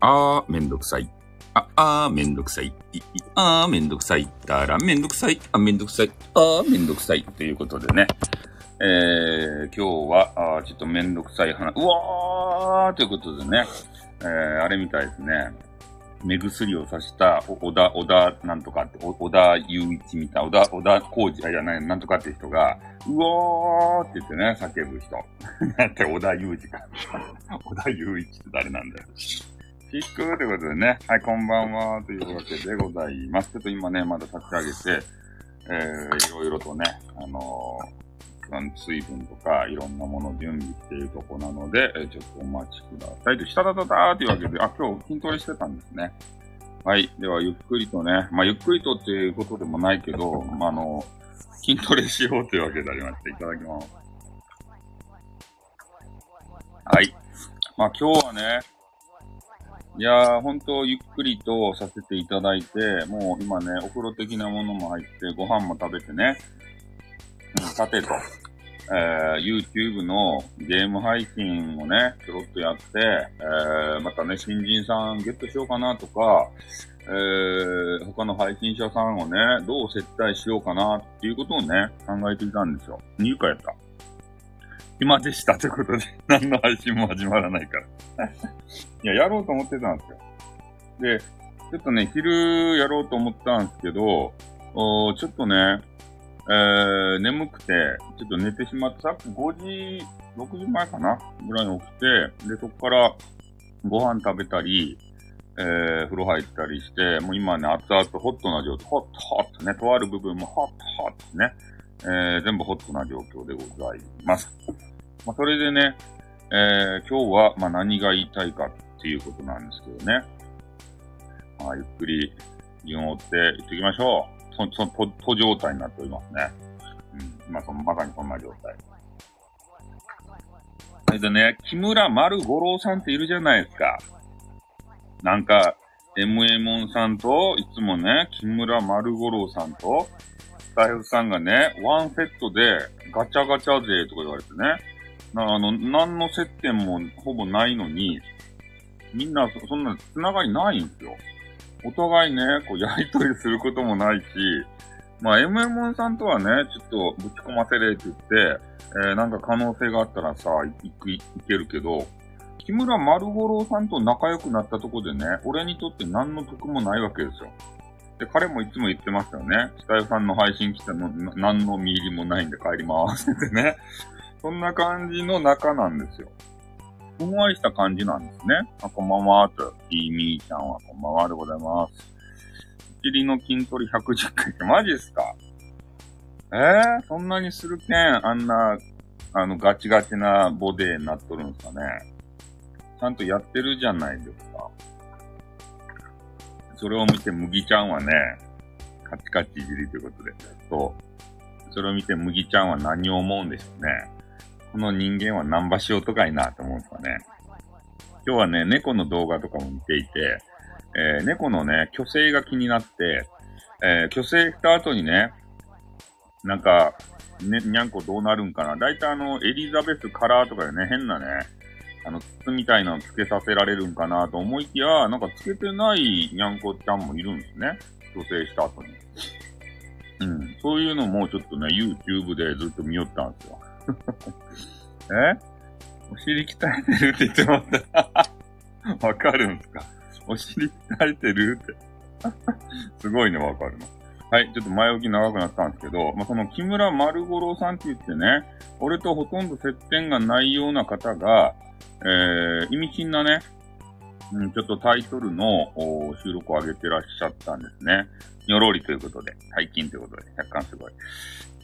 あー、めんどくさい。あ、あー、めんどくさい。い、い、あー、めんどくさい。たら、めんどくさい。あ、めんどくさい。あー、めんどくさい。ということでね。えー、今日は、あーちょっとめんどくさい話。うわーということでね。えー、あれみたいですね。目薬をさした、お小田、小田なんとかって、お小田雄一みたいな、小田、小田浩二、あ、いや、ななんとかって人が、うおーって言ってね、叫ぶ人。なんて小田雄二か。小田雄一って誰なんだよ。キックということでね、はい、こんばんは、というわけでございます。ちょっと今ね、まだ立ち上げて、えー、いろいろとね、あのー、水分とかいろんなもの準備しているとこなので、えーちょっとお待ちください。と、したたたたーというわけで、あ、今日筋トレしてたんですね。はい。では、ゆっくりとね、まあ、ゆっくりとっていうことでもないけど、まあ、あの、筋トレしようというわけでありまして、いただきます。はい。まあ、今日はね、いやー、ほんとゆっくりとさせていただいて、もう今ね、お風呂的なものも入って、ご飯も食べてね、うん、さてと、えー、YouTube のゲーム配信をね、ちょろっとやって、えー、またね、新人さんゲットしようかなとか、えー、他の配信者さんをね、どう接待しようかなっていうことをね、考えていたんですよ。入荷やった。暇でしたということで、何の配信も始まらないから。いや、やろうと思ってたんですよ。で、ちょっとね、昼やろうと思ったんですけど、おちょっとね、えー、眠くて、ちょっと寝てしまって、さっき5時、6時前かな？ぐらいに起きて、で、そこからご飯食べたり、えー、風呂入ったりして、もう今ね、熱々ホットな状態、ホットホットね、とある部分もホットホットね、えー、全部ホットな状況でございます。まあ、それでね、えー、今日は、ま、何が言いたいかっていうことなんですけどね。まあ、ゆっくり順を追っていっていきましょう。そ、そ、と、と状態になっておりますね。うん。今、その、まさにそんな状態。それでね、木村丸五郎さんっているじゃないですか。なんか、MA さんと、いつもね、木村丸五郎さんと、スタイフさんがね、ワンセットでガチャガチャ勢とか言われてね、あの、何の接点もほぼないのに、みんなそそんな繋がりないんですよ。お互いね、こう、やりとりすることもないし、まあ、MM さんとはね、ちょっとぶち込ませれって言って、えー、なんか可能性があったらさ、いく、いけるけど、木村丸五郎さんと仲良くなったとこでね、俺にとって何の得もないわけですよ。で、彼もいつも言ってましたよね。スタイフさんの配信来たの、何の見入りもないんで帰りまーすってね。そんな感じの仲なんですよ。ふんわりした感じなんですね。あ、こんばんは、と。いいみーちゃんはこんばんはでございます。お尻の筋トレ110回ってマジっすか？えー、そんなにするけん、あんな、あの、ガチガチなボデーになっとるんすかね。ちゃんとやってるじゃないですか。それを見て、麦ちゃんはね、カチカチいじりということで、そう。それを見て、麦ちゃんは何を思うんでしょうね。この人間はナンバしようとかいなと思うんですかね。今日はね、猫の動画とかも見ていて、えー猫のね、虚勢が気になって、えー虚勢した後にね、なんか、ね、にゃんこどうなるんかな。だいたいあの、エリザベスカラーとかでね、変なね、あの、筒みたいなのつけさせられるんかなと思いきや、なんかつけてないにゃんこちゃんもいるんですね。虚勢した後に。うん。そういうのもちょっとね、YouTube でずっと見よったんですよ。え？お尻鍛えてるって言ってました。わかるんすか？お尻鍛えてるって。すごいね、わかるの。はい、ちょっと前置き長くなったんですけど、まあ、その木村丸五郎さんって言ってね、俺とほとんど接点がないような方が、えー、意味深なね、うん、ちょっとタイトルの収録を上げてらっしゃったんですね。にょろりということで、最近ということで、若干すごい。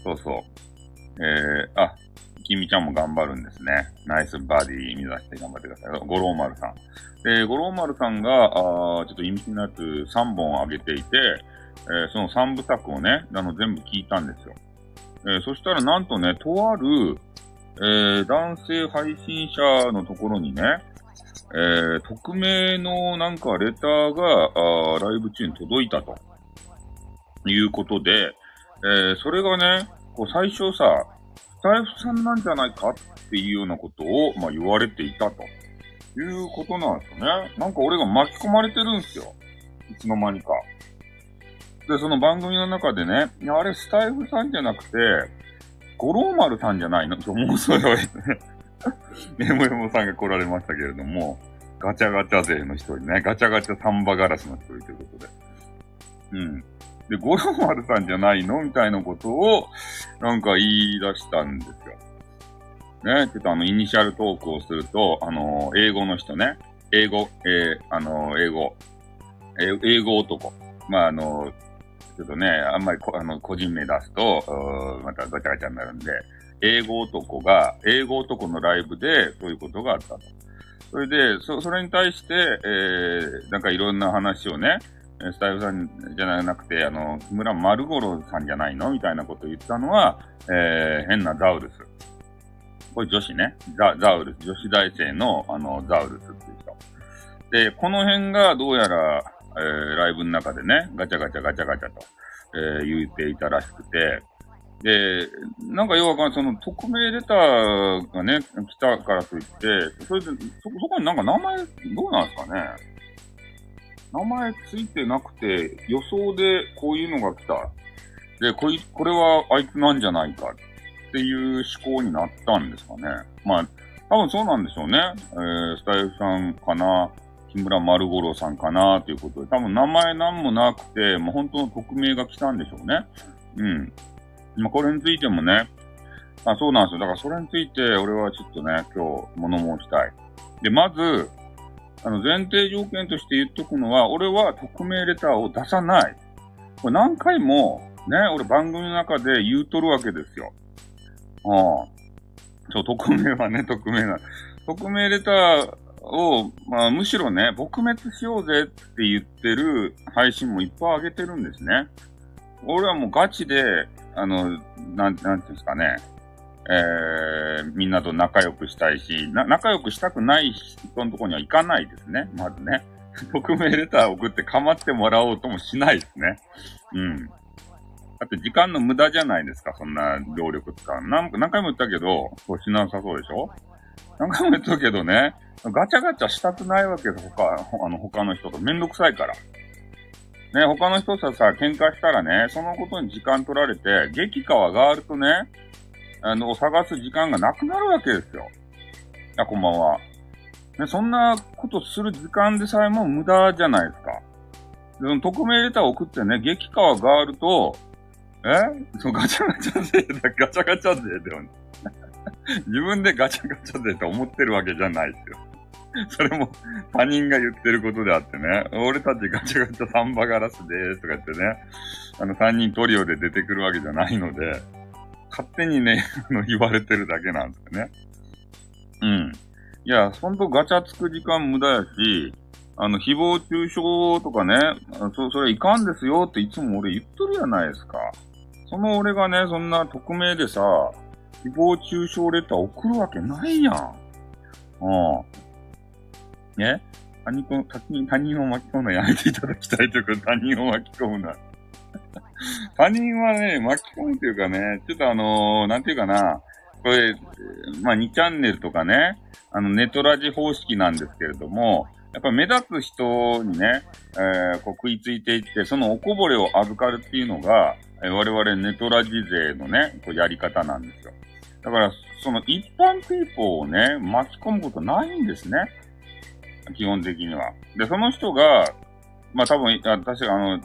そうそう。えー、あ、きみちゃんも頑張るんですね。ナイスバディ目指して頑張ってください。五郎丸さん。で、五郎丸さんが、あちょっと意味深なやつ3本上げていて、えーその3部作をね、あの、全部聞いたんですよ。えーそしたらなんとね、とある、えー男性配信者のところにね、えー匿名のなんかレターが、あライブ中に届いたと。いうことで、えーそれがね、こう最初さ、スタイフさんなんじゃないかっていうようなことを、まあ、言われていたと。いうことなんですよね。なんか俺が巻き込まれてるんですよ。いつの間にか。で、その番組の中でね、いやあれスタイフさんじゃなくて、五郎丸さんじゃないの？と思う、それはね。エモエモさんが来られましたけれども、ガチャガチャ勢の一人ね、ガチャガチャサンバガラスの一人ということで。うん。で、五郎丸さんじゃないの？みたいなことを、なんか言い出したんですよ。ね、ちょっとあの、イニシャルトークをすると、あのー、英語の人ね、英語、えー、あのー、英語、え英語男。まあ、あのちょっとね、あんまりこあの個人名出すと、またガチャガチャになるんで、英語男が、英語男のライブでそういうことがあったと。それで、そ、それに対して、えー、なんかいろんな話をね、スタイフさんじゃなくて、あの、木村丸五郎さんじゃないの？みたいなことを言ったのは、えー、変なザウルス。これ女子ね。ザ、ザウルス。女子大生の、あの、ザウルスっていう人。で、この辺がどうやら、えー、ライブの中でね、ガチャガチャガチャガチャと、えー、言っていたらしくて、で、なんか要はその匿名レターがね、来たからといって、それで、そ、そこになんか名前、どうなんですかね？名前ついてなくて、予想でこういうのが来た。で、こい、これはあいつなんじゃないかっていう思考になったんですかね。まあ、多分そうなんでしょうね。えー、スタイフさんかな、木村丸五郎さんかなということで、多分名前なんもなくて、もう本当の匿名が来たんでしょうね。うん。まあ、これについてもね、あ、そうなんですよ。だからそれについて、俺はちょっとね、今日、物申したい。で、まず、あの、前提条件として言っとくのは、俺は匿名レターを出さない。これ何回も、ね、俺番組の中で言うとるわけですよ。ああ。そう、匿名はね、匿名な。匿名レターを、まあ、むしろね、撲滅しようぜって言ってる配信もいっぱい上げてるんですね。俺はもうガチで、あの、なん、なんていうんですかね、えー、みんなと仲良くしたいし、な、仲良くしたくない人のところには行かないですね。まずね。匿名レター送って構ってもらおうともしないですね。うん。だって時間の無駄じゃないですか、そんな労力使う。何何回も言ったけど、そうしなさそうでしょ？何回も言ったけどね、ガチャガチャしたくないわけです、他、あの、他の人と。めんどくさいから。ね、他の人とさ、喧嘩したらね、そのことに時間取られて、激化が上がるとね、あの、探す時間がなくなるわけですよ。あ、こんばんは。ね、そんなことする時間でさえも無駄じゃないですか。で、その匿名レターを送ってね、激化が上がると、え？そのガチャガチャ勢だ、ガチャガチャ勢だよね。自分でガチャガチャ勢って思ってるわけじゃないですよ。それも他人が言ってることであってね、俺たちガチャガチャサンバガラスでーすとか言ってね、あの三人トリオで出てくるわけじゃないので、勝手にね、あの言われてるだけなんですよね。うん。いや、ほんとガチャつく時間無駄やし、あの、誹謗中傷とかね、そ、それいかんですよっていつも俺言っとるやないですか。その俺がね、そんな匿名でさ、誹謗中傷レター送るわけないやん。うん。ね、他人他人他人を巻き込むのやめていただきたいというか、他人を巻き込むな。他人はね、巻き込むというかね、ちょっとあのー、なんていうかな、これ、まあ2チャンネルとかね、あのネトラジ方式なんですけれども、やっぱ目立つ人にね、えー、こう食いついていって、そのおこぼれを預かるっていうのが、え、我々ネトラジ勢のね、こうやり方なんですよ。だから、その一般ピーポーをね、巻き込むことないんですね。基本的には。で、その人が、まあ多分、あ確かあの、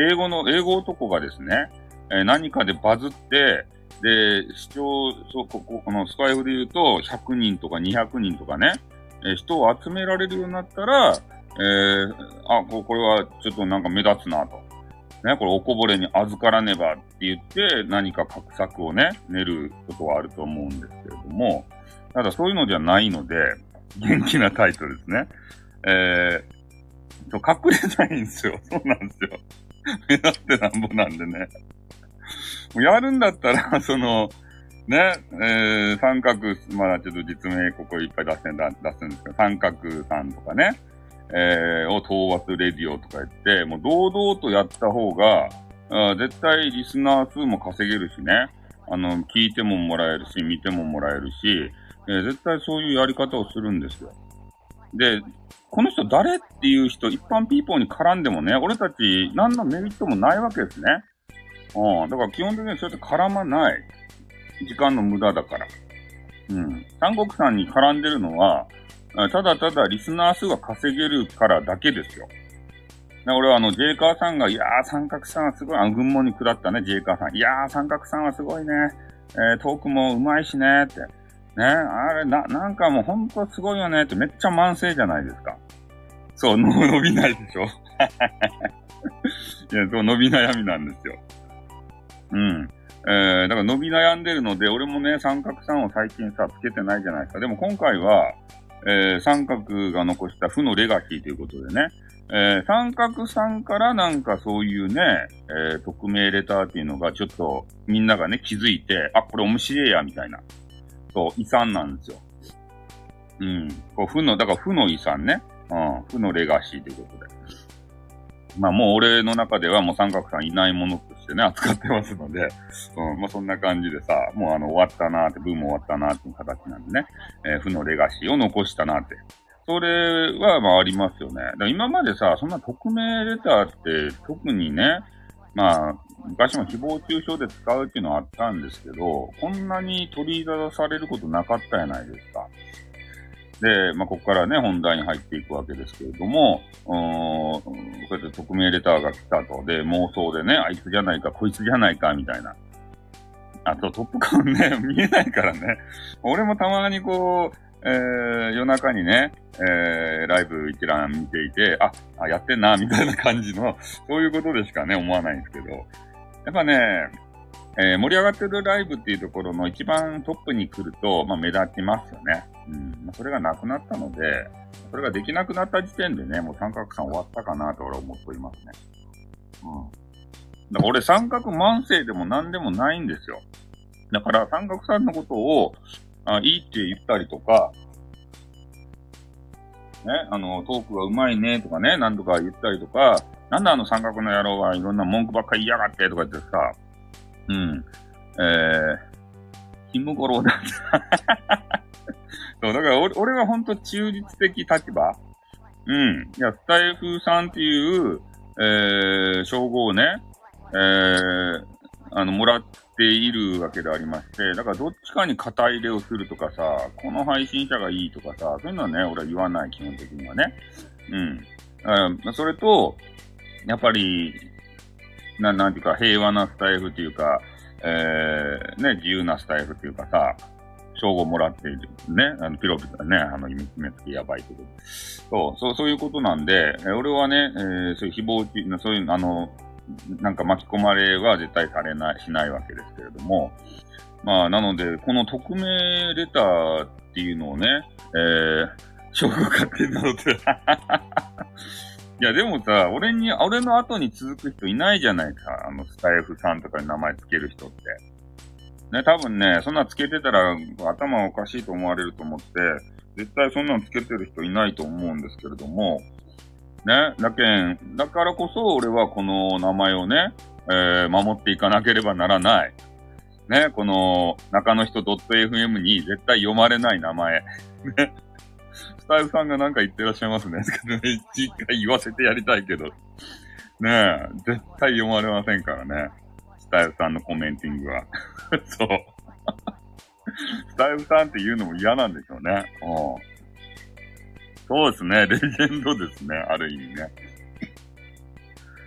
英語の、英語男がですね、えー、何かでバズって、で、視聴、そう、ここ、このスカイフで言うと、100人とか200人とかね、えー、人を集められるようになったら、えー、あ、ここれはちょっとなんか目立つなと。ね、これおこぼれに預からねばって言って、何か画策をね、練ることはあると思うんですけれども、ただそういうのじゃないので、元気なタイトルですね。えー、と、隠れないんですよ。そうなんですよ。目立ってなんぼなんでね。やるんだったら、その、ね、えー、三角、まだちょっと実名ここいっぱい出せ出すんですけど、三角さんとかね、えー、を討伐レディオとか言って、もう堂々とやった方が、あ絶対リスナー数も稼げるしね、あの、聞いてももらえるし、見てももらえるし、えー、絶対そういうやり方をするんですよ。で、この人誰っていう人、一般ピーポーに絡んでもね、俺たち何のメリットもないわけですね。うん。だから基本的にそうやって絡まない。時間の無駄だから。うん。三国さんに絡んでるのは、ただただリスナー数が稼げるからだけですよ。俺はあの、ジェイカーさんが、いやー、三角さんはすごい、あの、群馬に下ったね、ジェイカーさん。いやー、三角さんはすごいね。えー、トークも上手いしね、って。ね、あれ、な、なんかもうほんとすごいよね、ってめっちゃ慢性じゃないですか。そう、伸びないでしょ いや、そう、伸び悩みなんですよ。うん。えー、だから伸び悩んでるので、俺もね、三角さんを最近さ、つけてないじゃないですか。でも今回は、えー、三角が残した負のレガシーということでね、えー、三角さんからなんかそういうね、えー、匿名レターっていうのがちょっとみんながね気づいて、あ、これ面白いや、みたいな。そう、遺産なんですよ。うん。こう、負の、だから負の遺産ね。うん。負のレガシーということで。まあもう俺の中ではもう三角さんいないものとしてね、扱ってますので、うん、まあそんな感じでさ、もうあの終わったなーって、ブーム終わったなーっていう形なんでね、えー、負のレガシーを残したなーって。それはまあありますよね。だ今までさ、そんな匿名レターって特にね、まあ、昔も誹謗中傷で使うっていうのはあったんですけど、こんなに取り出されることなかったやないですか。で、まあ、ここからね、本題に入っていくわけですけれども、うーん、こうやって匿名レターが来たと。で、妄想でね、あいつじゃないか、こいつじゃないか、みたいな。あと、トップカンね、見えないからね。俺もたまにこう、えー、夜中にね、えー、ライブ一覧見ていて、あ、あやってんな、みたいな感じの、そういうことでしかね、思わないんですけど。やっぱね、えー、盛り上がってるライブっていうところの一番トップに来ると、まあ、目立ちますよね。うん。それがなくなったので、それができなくなった時点でね、もう三角さん終わったかなと俺は思っておりますね。うん。だから俺三角慢性でも何でもないんですよ。だから三角さんのことを、あいいって言ったりとか、ね、あの、トークがうまいねとかね、何とか言ったりとか、なんであの三角の野郎はいろんな文句ばっかり言いやがってとか言ってさ、うん。えー、キムゴロだ。そう、だから俺俺は本当中立的立場。うん。いや、スタイフさんっていう、えー、称号をね、えー、あの、もらっているわけでありまして、だからどっちかに肩入れをするとかさ、この配信者がいいとかさ、そういうのはね、俺は言わない、基本的にはね。うん。それと、やっぱり、ななんていうか、平和なスタイフっていうか、えー、ね、自由なスタイフっていうかさ、称号もらっている。ね、あの、ピロピロね、あの、秘密目付きやばいけど。そう、そう、そういうことなんで、俺はね、えー、そういう誹謗中、そういう、あの、なんか巻き込まれは絶対されない、しないわけですけれども、まあ、なので、この匿名レターっていうのをね、えー、称号勝手になって、いや、でもさ、俺に、俺の後に続く人いないじゃないか。あの、スタイフさんとかに名前つける人って。ね、多分ね、そんなつけてたら頭おかしいと思われると思って、絶対そんなのつけてる人いないと思うんですけれども、ね、だけん、だからこそ俺はこの名前をね、えー、守っていかなければならない。ね、この中の人 .fm に絶対読まれない名前。ね。スタイフさんがなんか言ってらっしゃいますね。一回言わせてやりたいけど。ねえ、絶対読まれませんからね。スタイフさんのコメンティングは。そう。スタイフさんって言うのも嫌なんでしょうね。うん。そうですね。レジェンドですね。ある意味ね。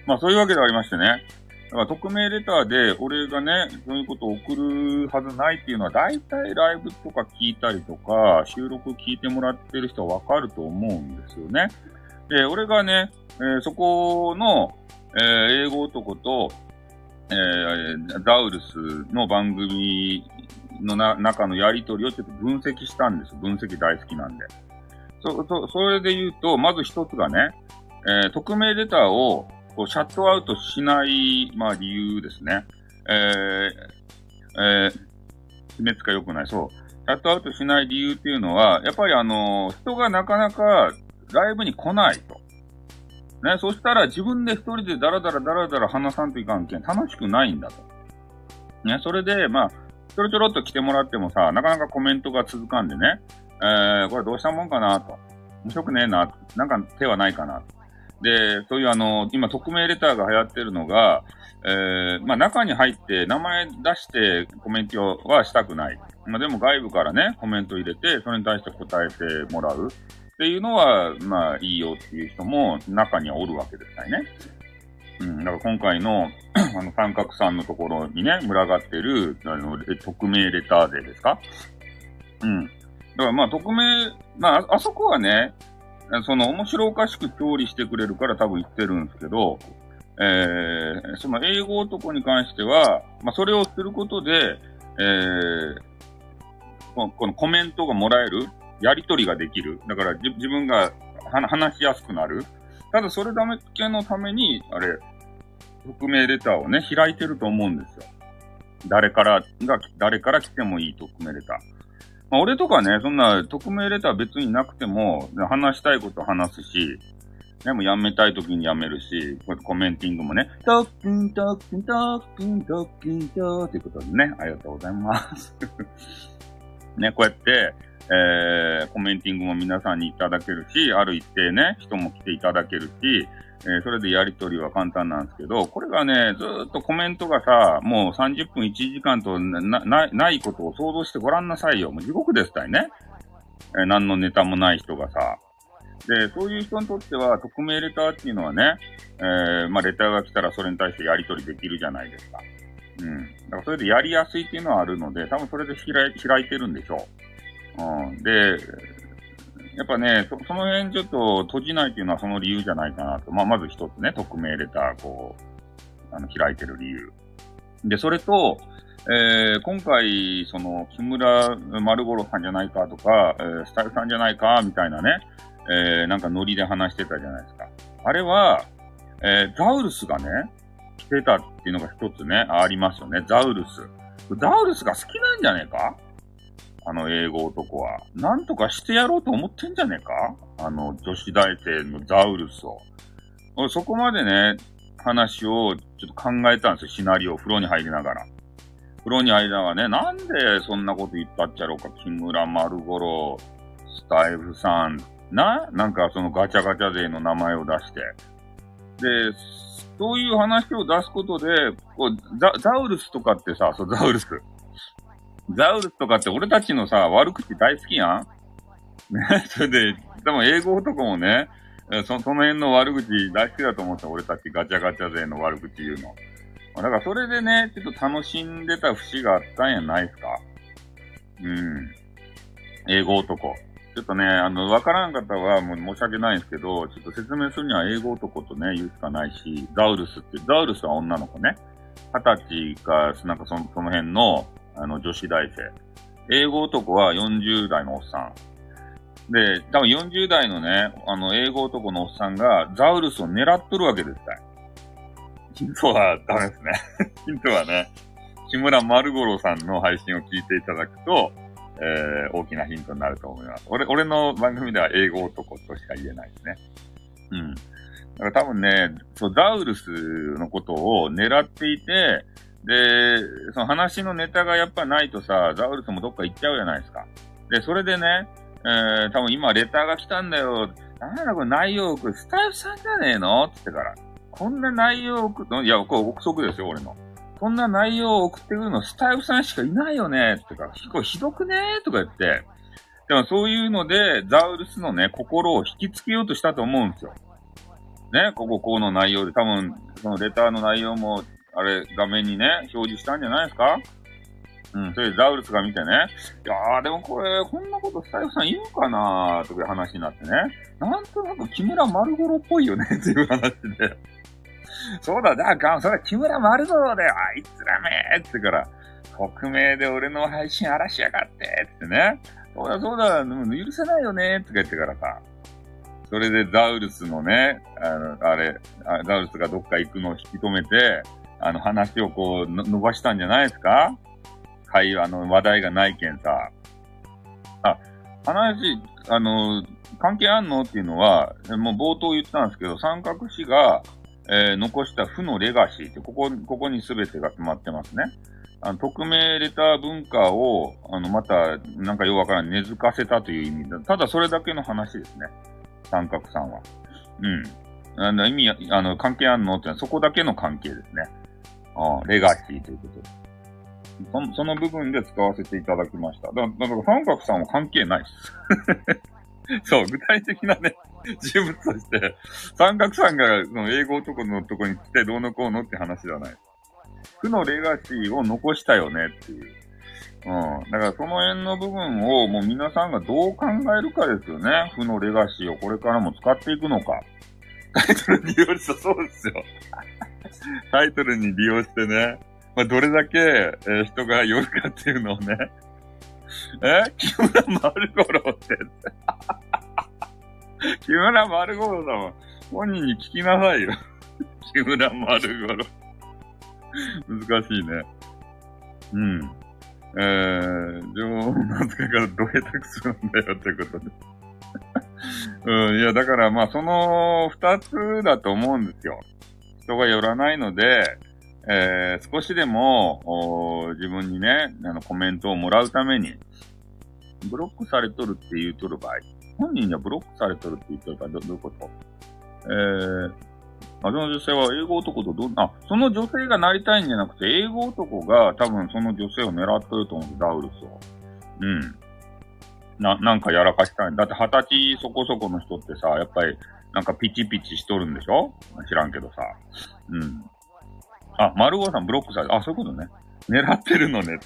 まあそういうわけでありましてね。だから匿名レターで俺がね、そういうことを送るはずないっていうのは、大体ライブとか聞いたりとか、収録聞いてもらってる人はわかると思うんですよね。で、俺がね、えー、そこの、えー、英語男と、えー、ダウルスの番組の中のやりとりをちょっと分析したんです。分析大好きなんで。そ、そ、それで言うと、まず一つがね、え、匿名レターをこう、シャットアウトしない、まあ、理由ですね。えー、えー、決めつけ良くない。そう。シャットアウトしない理由っていうのは、やっぱりあの、人がなかなかライブに来ないと。ね、そしたら自分で一人でダラダラダラダラ話さんといかんけん、楽しくないんだと。ね、それで、まあ、ちょろちょろっと来てもらってもさ、なかなかコメントが続かんでね、えー、これどうしたもんかなと。面白くねえな、なんか手はないかなと。で、そういうあの、今、匿名レターが流行ってるのが、えー、まあ中に入って名前出してコメントはしたくない。まあでも外部からね、コメント入れて、それに対して答えてもらうっていうのは、まあいいよっていう人も中にはおるわけですからね。うん、だから今回の、あの、三角さんのところにね、群がってる、あの、匿名レターでですか？うん。だからまあ、匿名、まあ、あそこはね、その面白おかしく調理してくれるから多分言ってるんですけど、えー、その英語男に関しては、まあ、それをすることで、えー、このコメントがもらえる、やりとりができる。だから自分が話しやすくなる。ただそれだけのために、あれ、匿名レターをね、開いてると思うんですよ。誰からが、誰から来てもいい匿名レター。まあ、俺とかね、そんな匿名レター別になくても、話したいこと話すし、でもやめたい時にやめるし、こうやってコメンティングもね、トッキントッキントッキントッキントーということでね、ありがとうございます。ね、こうやって、えー、コメンティングも皆さんにいただけるし、ある一定ね、人も来ていただけるし、えー、それでやりとりは簡単なんですけど、これがね、ずっとコメントがさ、もう30分1時間とな、な、ないことを想像してごらんなさいよ。もう地獄ですたいね。えー、何のネタもない人がさ。で、そういう人にとっては、匿名レターっていうのはね、えー、まあ、レターが来たらそれに対してやりとりできるじゃないですか。うん。だからそれでやりやすいっていうのはあるので、多分それで開い開いてるんでしょう。うん。で、やっぱねそ、その辺ちょっと閉じないっていうのはその理由じゃないかなと。まあ、まず一つね、匿名レター、こう、あの、開いてる理由。で、それと、えー、今回、その、木村丸五郎さんじゃないかとか、えー、スタイルさんじゃないか、みたいなね、えー、なんかノリで話してたじゃないですか。あれは、え、ザウルスがね、来てたっていうのが一つね、ありますよね。ザウルス。ザウルスが好きなんじゃねえか？あの英語男は。なんとかしてやろうと思ってんじゃねえか？あの女子大生のザウルスを。そこまでね、話をちょっと考えたんですよ。シナリオ、風呂に入りながら。風呂に入りながらね、なんでそんなこと言ったっちゃろうか。木村丸五郎、スタイフさん、ななんかそのガチャガチャ勢の名前を出して。で、そういう話を出すことで、こうザザウルスとかってさ、そう、ザウルス。ザウルスとかって俺たちのさ、悪口大好きやん？ね、それで、でも英語男もね、そその辺の悪口大好きだと思った俺たちガチャガチャ勢の悪口言うの。だからそれでね、ちょっと楽しんでた節があったんやないですか？うん。英語男。ちょっとね、あの、わからん方はもう申し訳ないんですけど、ちょっと説明するには英語男とね、言うしかないし、ザウルスって、ザウルスは女の子ね。二十歳か、なんかその、その辺の、あの、女子大生。英語男は40代のおっさん。で、多分40代のね、あの、英語男のおっさんがザウルスを狙っとるわけですかヒントはダメですね。ヒントはね、木村丸五郎さんの配信を聞いていただくと、えー、大きなヒントになると思います。俺、俺の番組では英語男としか言えないですね。うん。だから多分ね、そう、ザウルスのことを狙っていて、で、その話のネタがやっぱないとさ、ザウルスもどっか行っちゃうじゃないですか。で、それでね、えー、多分今レターが来たんだよ。なんだこれ内容これスタイフさんじゃねえの？って言ってから。こんな内容を送るのいや、これ憶測ですよ、俺の。こんな内容を送ってくるのスタイフさんしかいないよね？ってか、これひどくね？とか言って。でもそういうので、ザウルスのね、心を引きつけようとしたと思うんですよ。ね、こここの内容で、多分、そのレターの内容もあれ、画面にね、表示したんじゃないですか？うん、それでザウルスが見てね、いやーでもこれ、こんなことスタイフさん言うかなーとかいう話になってね、なんとなく木村丸五郎っぽいよね っていう話で、そうだ、だから、それは木村丸五郎だよ、あいつらめーってから、匿名で俺の配信荒らしやがってってね、そうだそうだ、許せないよねとか言ってからさ、それでザウルスのね、あの、あれ、ザウルスがどっか行くのを引き止めて、あの話をこう、伸ばしたんじゃないですか？会話の話題がないけんさ。あ、話、あの、関係あんの？っていうのは、もう冒頭言ったんですけど、三角詞が、えー、残した負のレガシーって、ここ、ここに全てが詰まってますね。あの、匿名レター文化を、あの、また、なんかよくわからん、根付かせたという意味だ。ただそれだけの話ですね。三角さんは。うん。あの、意味、あの、関係あんの？ってのはそこだけの関係ですね。あレガシーということで。そその部分で使わせていただきました。だだから三角さんは関係ないです。そう、具体的なね、人物として、三角さんがその英語男のとこに来てどうのこうのって話じゃない。負のレガシーを残したよねっていう。うん。だからその辺の部分をもう皆さんがどう考えるかですよね。負のレガシーをこれからも使っていくのか。タイトルに利用した、そうですよ。タイトルに利用してね。まあ、どれだけ、えー、人が寄るかっていうのをね。え？木村丸五郎って。木村丸五郎だもん。本人に聞きなさいよ。木村丸五郎。難しいね。うん。えー、情報の扱いからどう下手くするんだよってことで。うん、いや、だからまあ、その二つだと思うんですよ。人が寄らないので、えー、少しでも、自分にね、あの、コメントをもらうために、ブロックされとるって言うとる場合、本人にはブロックされとるって言っとる場合、どどういうこと？えー、あの女性は英語男とど、あ、その女性がなりたいんじゃなくて、英語男が多分その女性を狙ってると思う、ダウルスを。うん。な、なんかやらかしたい。だって二十歳そこそこの人ってさ、やっぱり、なんかピチピチしとるんでしょ？知らんけどさ。うん。あ、丸尾さんブロックされあ、そういうことね。狙ってるのね、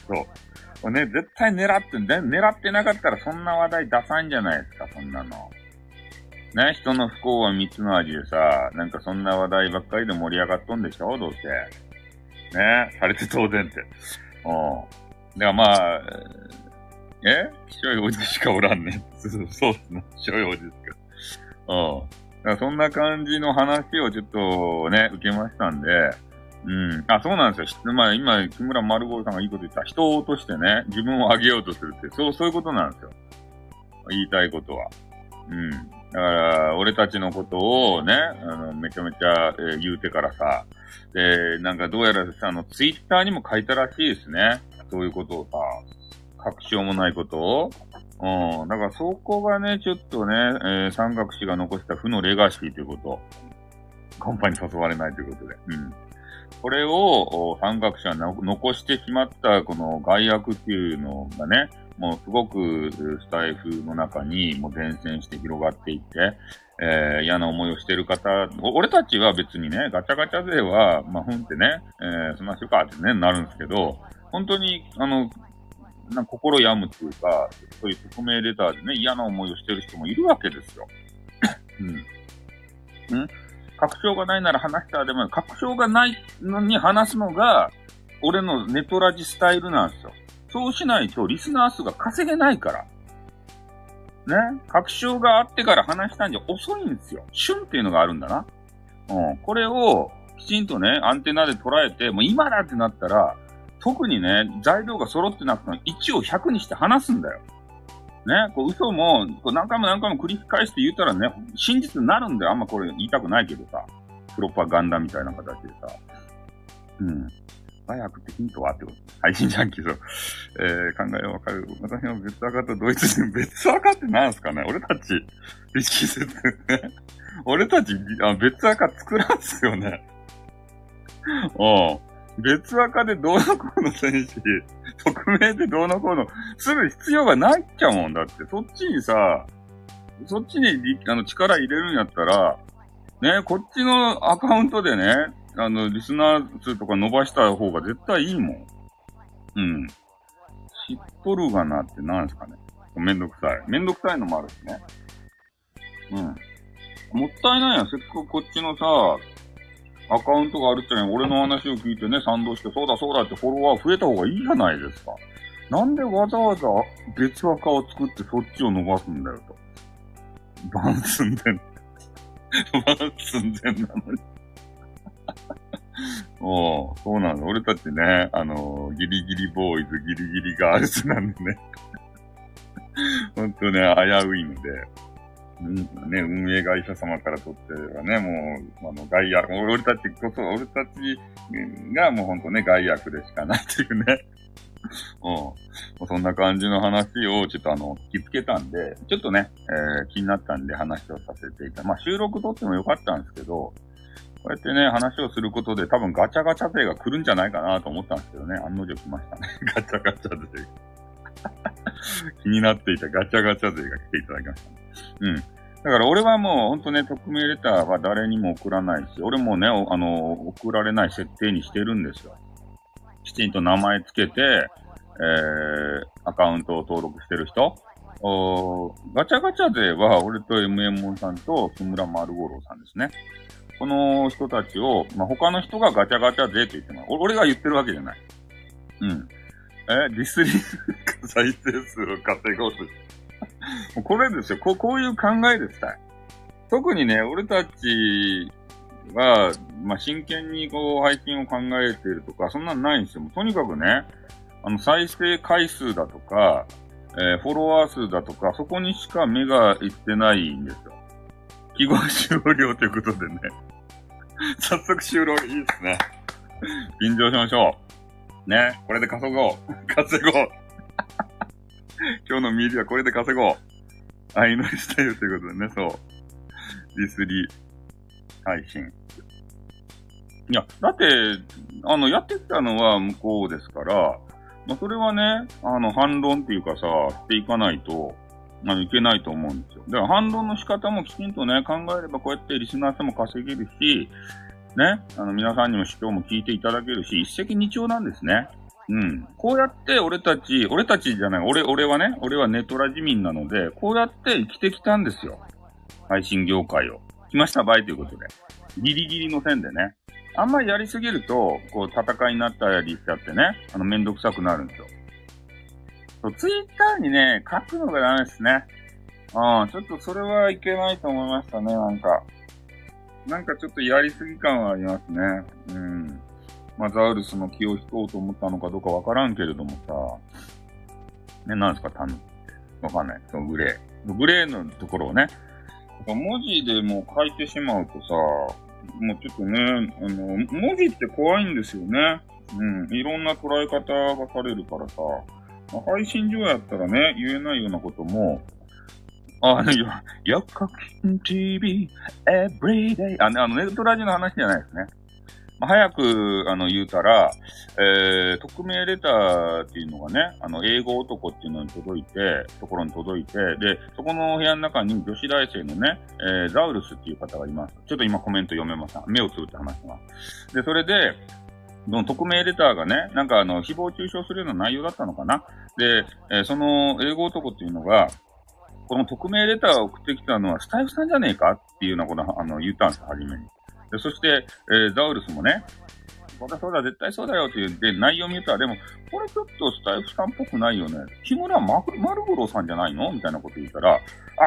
と。ね、絶対狙って、狙ってなかったらそんな話題出さんじゃないですか、そんなの。ね、人の不幸は三つの味でさ、なんかそんな話題ばっかりで盛り上がっとんでしょ？どうせ。ね、されて当然って。うん。だからまあ、え？気象いおじしかおらんね。そうですね。気象いおじですけど。うん。だからそんな感じの話をちょっとね、受けましたんで、うん。あ、そうなんですよ。まあ今、木村丸坊さんがいいこと言った。人を落としてね、自分を上げようとするって、そう、そういうことなんですよ。言いたいことは。うん。だから、俺たちのことをね、あの、めちゃめちゃ、えー、言うてからさ、で、なんかどうやらさ、あの、ツイッターにも書いたらしいですね。そういうことをさ、確証もないことを。うん。だからそこがね、ちょっとね、えー、三角氏が残した負のレガシーということ。コンパに誘われないということで。うん。これを三角者が残してしまったこの外役っていうのがね、もうすごくスタイフの中にもう伝染して広がっていって、えー、嫌な思いをしてる方、俺たちは別にね、ガチャガチャ勢は、まあ、ふんってね、えー、そんなしよかってね、なるんですけど、本当に、あの、な心病むっていうか、そういう匿名レターでね、嫌な思いをしてる人もいるわけですよ。うん。ん？確証がないなら話したらでも、確証がないのに話すのが、俺のネトラジスタイルなんですよ。そうしないとリスナー数が稼げないから。ね？確証があってから話したんじゃ遅いんですよ。旬っていうのがあるんだな。うん。これをきちんとね、アンテナで捉えて、もう今だってなったら、特にね、材料が揃ってなくても1を100にして話すんだよ。ね、こう嘘も、こう何回も何回も繰り返して言ったらね、真実になるんだよ。あんまこれ言いたくないけどさ。プロパガンダみたいな形でさ。うん。早くってヒントはってこと。配信ジャンキーと、えー、考えはわかる。私の別赤とドイツ人、別赤って何すかね俺たち、意識するね。俺たち、あ別赤作らんすよね。うん。別赤でどうのこうの選手、匿名でどうのこうの、する必要がないっちゃもんだって。そっちにさ、そっちにあの力入れるんやったら、ね、こっちのアカウントでね、あの、リスナー数とか伸ばした方が絶対いいもん。うん。知っとるがなって何ですかね。めんどくさい。めんどくさいのもあるしね。うん。もったいないやん。せっかくこっちのさ、アカウントがあるってね、俺の話を聞いてね、賛同して、そうだそうだってフォロワー増えた方がいいじゃないですか。なんでわざわざ別アカを作ってそっちを伸ばすんだよと。バン寸前。バン寸前なのに おう、そうなの。俺たちね、あの、ギリギリボーイズ、ギリギリガールズなんでね。ほんとね、危ういので。ね、運営会社様からとってはね、もう、あの、外役、俺たちこそ、俺たちがもうほんとね、外役でしかないっていうね。うん。そんな感じの話をちょっとあの、聞きつけたんで、ちょっとね、えー、気になったんで話をさせていた。まあ、収録撮ってもよかったんですけど、こうやってね、話をすることで多分ガチャガチャ勢が来るんじゃないかなと思ったんですけどね、案の定来ましたね。ガチャガチャ勢。気になっていたガチャガチャ勢が来ていただきましたね。うん。だから俺はもうほんとね、匿名レターは誰にも送らないし、俺もね、あの、送られない設定にしてるんですよ。きちんと名前つけて、えー、アカウントを登録してる人。おガチャガチャ勢は、俺と MM さんと木村丸五郎さんですね。この人たちを、まあ、他の人がガチャガチャ勢って言ってます。俺が言ってるわけじゃない。うん。え、ディスリー再生数を稼ごうと。これですよ。こう、こういう考えですたい。特にね、俺たちは、まあ、真剣にこう、配信を考えているとか、そんなんないんですよ。とにかくね、あの、再生回数だとか、えー、フォロワー数だとか、そこにしか目がいってないんですよ。記号終了ということでね。早速終了いいですね。便乗しましょう。ね、これで稼ごう。稼ごう。今日のミーディはこれで稼ごう。あ、祈りしたよということでね、そう。ディスリ配信。いや、だって、あの、やってきたのは向こうですから、まあ、それはね、あの、反論っていうかさ、していかないと、まあ、いけないと思うんですよ。だから反論の仕方もきちんとね、考えればこうやってリスナーさんも稼げるし、ね、あの、皆さんにも主張も聞いていただけるし、一石二鳥なんですね。うん。こうやって俺たち、俺たちじゃない、俺、俺はね、俺はネトラ自民なので、こうやって生きてきたんですよ。配信業界を。来ました場合ということで。ギリギリの線でね。あんまりやりすぎると、こう、戦いになったりしちゃってね、あの、めんどくさくなるんですよ。そう、ツイッターにね、書くのがダメですね。うん、ちょっとそれはいけないと思いましたね、なんか。なんかちょっとやりすぎ感はありますね。うん。まあ、ザウルスの気を引こうと思ったのかどうかわからんけれどもさ。ね、なんですか、タヌわかんない。そのグレー。グレーのところをね、文字でも書いてしまうとさ、もうちょっとね、あの、文字って怖いんですよね。うん。いろんな捉え方がされるからさ、まあ、配信上やったらね、言えないようなことも、あの、よくきん TV everyday あの、あのネットラジの話じゃないですね。まあ、早く、あの、言うたら、えー、匿名レターっていうのがね、あの、英語男っていうのに届いて、ところに届いて、で、そこの部屋の中に女子大生のね、えー、ザウルスっていう方がいます。ちょっと今コメント読めました。目をつぶって話します。で、それで、その匿名レターがね、なんかあの、誹謗中傷するような内容だったのかなで、えー、その英語男っていうのが、この匿名レターを送ってきたのはスタイフさんじゃねえかっていうようなことをあの言ったんです、初めに。でそして、えー、ザウルスもね、そうだそうだ、絶対そうだよっていう、で、内容見たら、でも、これちょっとスタイフさんっぽくないよね。木村丸五郎さんじゃないの？みたいなこと言ったら、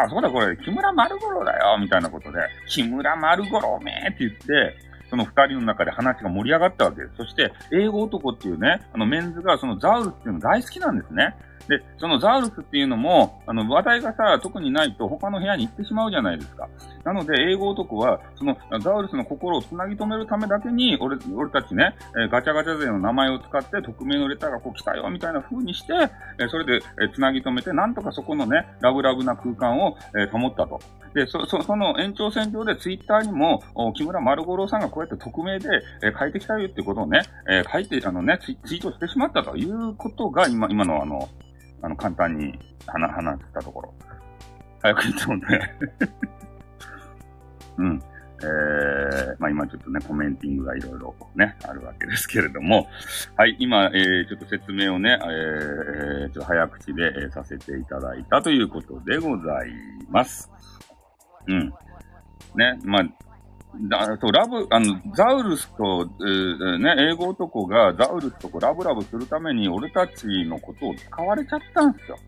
あ、そうだ、これ、木村丸五郎だよみたいなことで、木村丸五郎めって言って、その二人の中で話が盛り上がったわけです。そして、英語男っていうね、あのメンズがそのザウルスっていうの大好きなんですね。で、そのザウルスっていうのも、あの、話題がさ、特にないと他の部屋に行ってしまうじゃないですか。なので、英語男は、その、ザウルスの心を繋ぎ止めるためだけに、俺、俺たちね、えー、ガチャガチャ勢の名前を使って、匿名のレターがこう来たよ、みたいな風にして、えー、それで、えー、繋ぎ止めて、なんとかそこのね、ラブラブな空間を、えー、保ったと。で、そ、そ、その延長線上でツイッターにも、木村丸五郎さんがこうやって匿名で、えー、書いてきたよってことをね、えー、書いて、あのね、ツイートしてしまったということが、今、今のあの、あの、簡単に話、話したところ。早く言ってもね うん。えー、まあ今ちょっとね、コメンティングがいろいろね、あるわけですけれども、はい、今、えー、ちょっと説明をね、えー、ちょっと早口で、えー、させていただいたということでございます。うん。ね、まあ、だそうラブ、あの、ザウルスと、えー、ね、英語男がザウルスとこうラブラブするために俺たちのことを使われちゃったんですよ。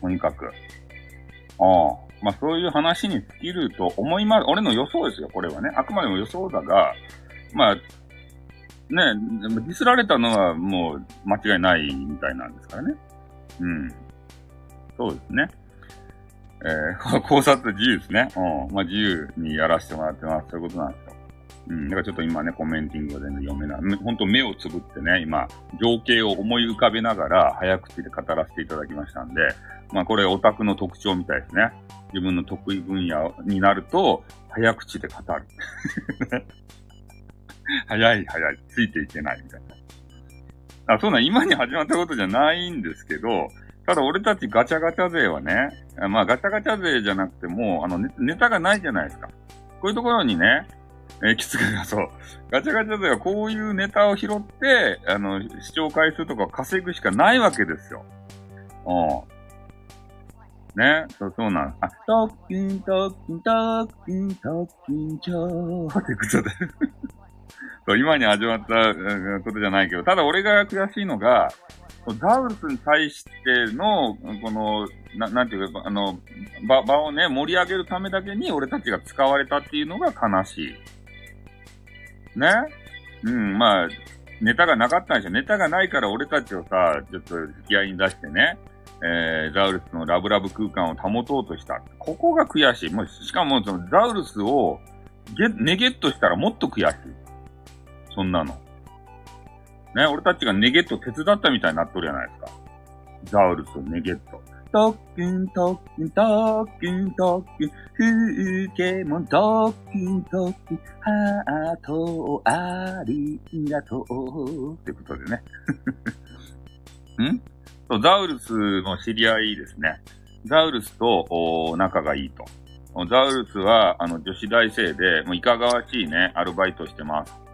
とにかく。ああ。まあそういう話に尽きると思います。俺の予想ですよ、これはね。あくまでも予想だが、まあ、ね、ディスられたのはもう間違いないみたいなんですからね。うん。そうですね。えー、考察自由ですね。うん。まあ、自由にやらせてもらってます。そういうことなんですよ。うん。だからちょっと今ね、コメンティングが全然読めない。ほんと目をつぶってね、今、情景を思い浮かべながら、早口で語らせていただきましたんで、まあこれオタクの特徴みたいですね。自分の得意分野になると、早口で語る。早い早い。ついていけないみたいな。あ、そうなん、今に始まったことじゃないんですけど、ただ俺たちガチャガチャ勢はね、まあガチャガチャ勢じゃなくても、あのネ、ネタがないじゃないですか。こういうところにね、えー、きつくがそう。ガチャガチャではこういうネタを拾って、あの、視聴回数とか稼ぐしかないわけですよ。うん。ね。そう、そうなんですあ、トッキン、トッキン、トッキン、トッキン、チョーってことでそう、今に味わったことじゃないけど、ただ俺が悔しいのが、ザウルスに対しての、この、ななんていうか、あの、場、場をね、盛り上げるためだけに俺たちが使われたっていうのが悲しい。ね？うん、まあ、ネタがなかったんでしょ。ネタがないから俺たちをさ、ちょっと引き合いに出してね、えー、ザウルスのラブラブ空間を保とうとした。ここが悔しい。もうしかも、そのザウルスをゲ、ネゲットしたらもっと悔しい。そんなの。ね、俺たちがネゲット手伝ったみたいになっとるじゃないですか。ザウルスネゲット。トッキントッキントッキントッキン、風景もトッキントッキン、ハートをありがとう。ってことでね。ん？そう、ザウルスの知り合いですね。ザウルスと仲がいいと。ザウルスは、あの、女子大生で、もういかがわしいね、アルバイトしてます。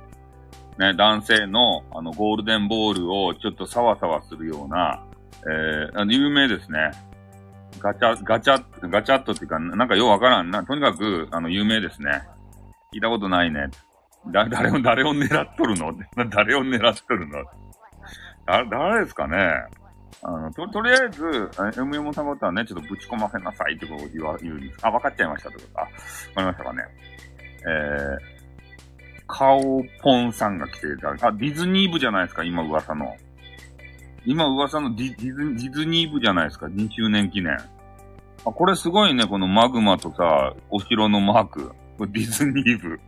ね、男性の、あの、ゴールデンボールをちょっとサワサワするような、えー、あの有名ですね。ガチャ、ガチャ、ガチャットっていうか、なんかようわからんな。とにかく、あの、有名ですね。聞いたことないね。だ、誰を、誰を狙っとるの？誰を狙っとるの？だ、誰ですかね？あの、と、とりあえず、MM さんことはね、ちょっとぶち込ませなさいってことを言わ、言うんです。あ、分かっちゃいましたってこと。あ、わかりましたかね？えー、カオポンさんが来ていた。あ、ディズニー部じゃないですか、今噂の。今噂のディディズディズニー部じゃないですか、2周年記念。あ、これすごいね、このマグマとさ、お城のマーク。これディズニー部。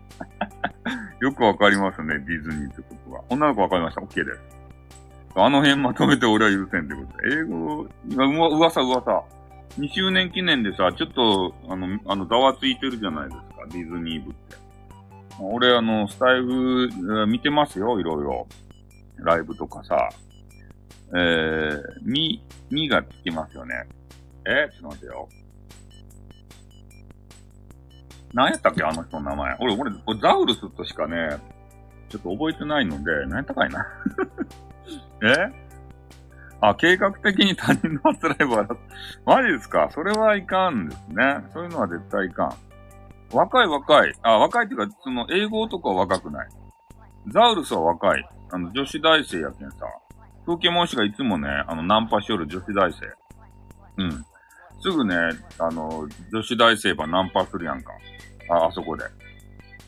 よくわかりますね、ディズニーってことは。女の子わかりました。OK です。あの辺まとめて俺は許せんってことで。英語、今、噂噂。2周年記念でさ、ちょっと、あの、あの、ざわついてるじゃないですか、ディズニー部って。俺、あの、スタイル、見てますよ、いろいろ。ライブとかさ。えー、み、みがつきますよね。えちょっと待ってよ。何やったっけあの人の名前。俺、俺、俺ザウルスとしかね、ちょっと覚えてないので、何やったかいな。え？あ、計画的に他人の初ライブは、マジですか？それはいかんですね。そういうのは絶対いかん。若い若い。あ、若いっていうか、その、英語とかは若くない。ザウルスは若い。あの、女子大生やけんさ。風景文字がいつもね、あの、ナンパしよる女子大生。うん。すぐね、あの、女子大生ばナンパするやんか。あ、あそこで。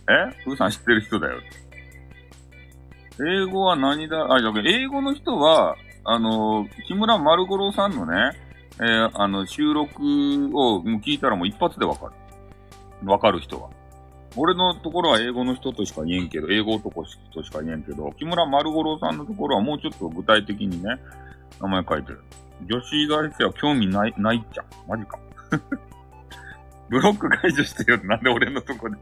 え？ふーさん知ってる人だよ。英語は何だ、あ、じゃ英語の人は、あの、木村丸五郎さんのね、えー、あの、収録を聞いたらもう一発でわかる。わかる人は。俺のところは英語の人としか言えんけど、英語男としか言えんけど、木村丸五郎さんのところはもうちょっと具体的にね、名前書いてる。女子大生は興味ない、ないっちゃ。マジか。ブロック解除してよ。なんで俺のとこで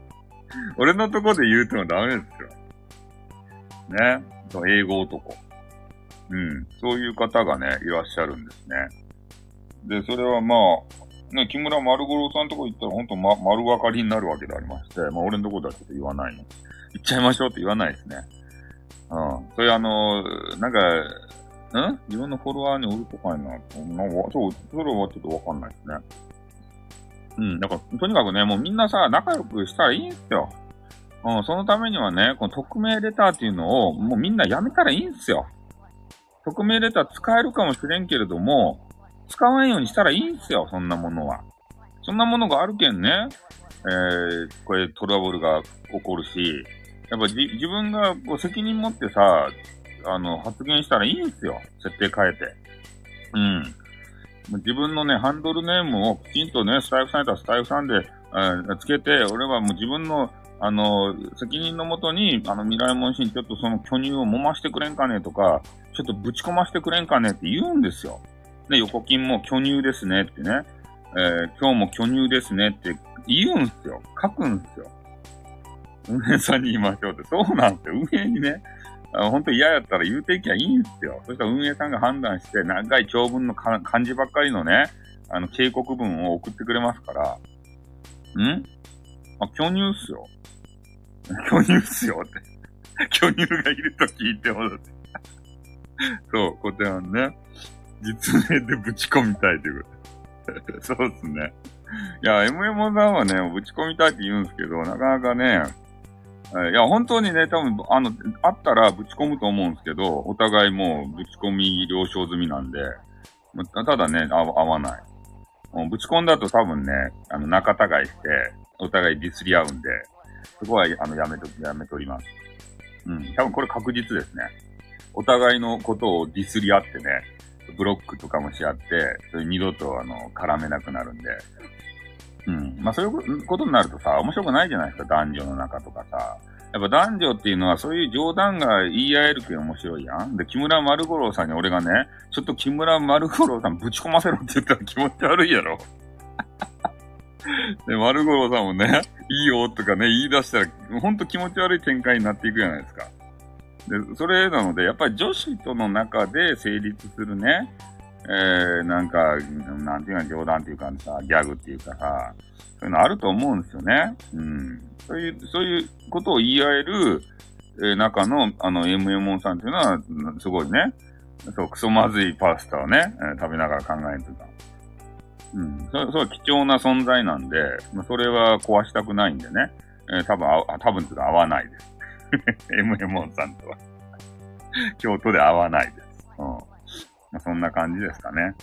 俺のとこで言うてもダメですよ。ね。英語男。うん。そういう方がね、いらっしゃるんですね。で、それはまあ、ね、木村丸五郎さんとこ行ったらほんと、ま、丸分かりになるわけでありまして、まあ俺のとこではちょっと言わないの。行っちゃいましょうって言わないですね。うん。それあの、なんか、ん？自分のフォロワーにおるとかいな。なんか、そう、それはちょっとわかんないですね。うん。だから、とにかくね、もうみんなさ、仲良くしたらいいんすよ。うん、そのためにはね、この匿名レターっていうのを、もうみんなやめたらいいんすよ。匿名レター使えるかもしれんけれども、使わんようにしたらいいんすよ、そんなものは。そんなものがあるけんね、えー、これトラブルが起こるし、やっぱじ自分がこう責任持ってさ、あの、発言したらいいんすよ。設定変えて。うん。自分のね、ハンドルネームをきちんとね、スタイフさんやったらスタイフさんで、えー、つけて、俺はもう自分のあの、責任のもとに、あの、未来問診ちょっとその巨乳を揉ましてくれんかねとか、ちょっとぶち込ましてくれんかねって言うんですよ。で、横金も巨乳ですねってね。えー、今日も巨乳ですねって言うんすよ。書くんすよ。運営さんに言いましょうって。そうなんですよ。運営にね、本当嫌やったら言うていきゃいいんすよ。そしたら運営さんが判断して、長い長文の漢字ばっかりのね、あの、警告文を送ってくれますから。ん？あ、巨乳っすよ。巨乳っすよって。巨乳がいると聞いてもらって。そう、こてはね、実名でぶち込みたいということ。そうっすね。いや、MM さんはね、ぶち込みたいって言うんですけど、なかなかね、いや、本当にね、多分、あの、あったらぶち込むと思うんですけど、お互いもうぶち込み了承済みなんで、ただね、合わない。ぶち込んだと多分ね、あの、仲違いして、お互いディスり合うんで、そこは、あの、やめと、やめとります。うん。多分これ確実ですね。お互いのことをディスり合ってね、ブロックとかもし合って、それ二度と、あの、絡めなくなるんで。うん。まあ、そういうことになるとさ、面白くないじゃないですか、男女の中とかさ。やっぱ男女っていうのはそういう冗談が言い合えるけん面白いやん。で、木村丸五郎さんに俺がね、ちょっと木村丸五郎さんぶち込ませろって言ったら気持ち悪いやろ。で、丸五郎さんもね、いいよとかね、言い出したら、ほんと気持ち悪い展開になっていくじゃないですか。で、それなので、やっぱり女子との中で成立するね、えー、なんか、なんていうか冗談っていうかさ、ギャグっていうかさ、そういうのあると思うんですよね。うん。そういう、そういうことを言い合える、えー、中の、あの、MMO さんっていうのは、すごいね、そう、クソまずいパスタをね、えー、食べながら考えてた。うん。それ、それは貴重な存在なんで、それは壊したくないんでね。えー、多分あ、多分というか合わないです。m m ンさんとは京都で合わないです。うん。まあ、そんな感じですかね。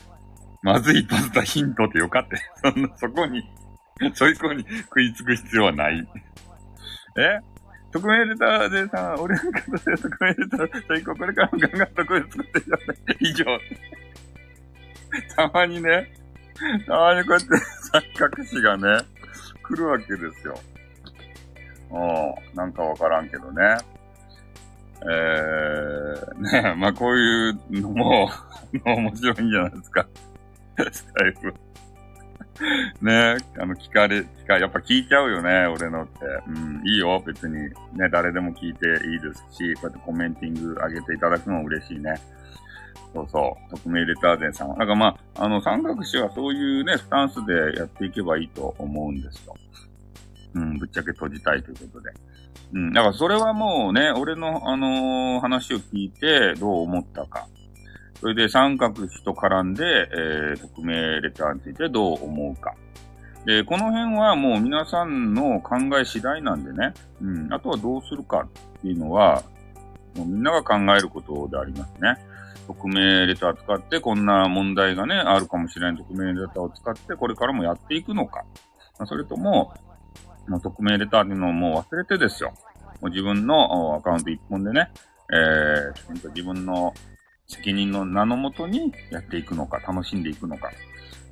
まずいパスタヒントってよかった。そんな、そこに そういう子に食いつく必要はないえ？特命レターでさ、俺の方で特命レター最高、これからもガンガン特命作ってください。以上。たまにね、たまにこうやって三角詞がね、来るわけですよ。うん、なんかわからんけどね。えー、ね まあこういうのも 面白いんじゃないですか。スタイフ。ねあの、聞かれ、聞か、やっぱ聞いちゃうよね、俺のって。うん、いいよ、別に。ね、誰でも聞いていいですし、こうやってコメンティング上げていただくのも嬉しいね。そうそう。匿名レターゼンさんは。だかまあ、あの、三角詞はそういうね、スタンスでやっていけばいいと思うんですよ。うん、ぶっちゃけ閉じたいということで。うん、だからそれはもうね、俺の、あのー、話を聞いてどう思ったか。それで三角比と絡んで、えー、匿名レターについてどう思うか。で、この辺はもう皆さんの考え次第なんでね。うん。あとはどうするかっていうのは、もうみんなが考えることでありますね。匿名レター使ってこんな問題がね、あるかもしれない匿名レターを使ってこれからもやっていくのか。それとも、もう匿名レターっていうのをもう忘れてですよ。もう自分のアカウント一本でね、えー、自分の責任の名のもとにやっていくのか、楽しんでいくのか、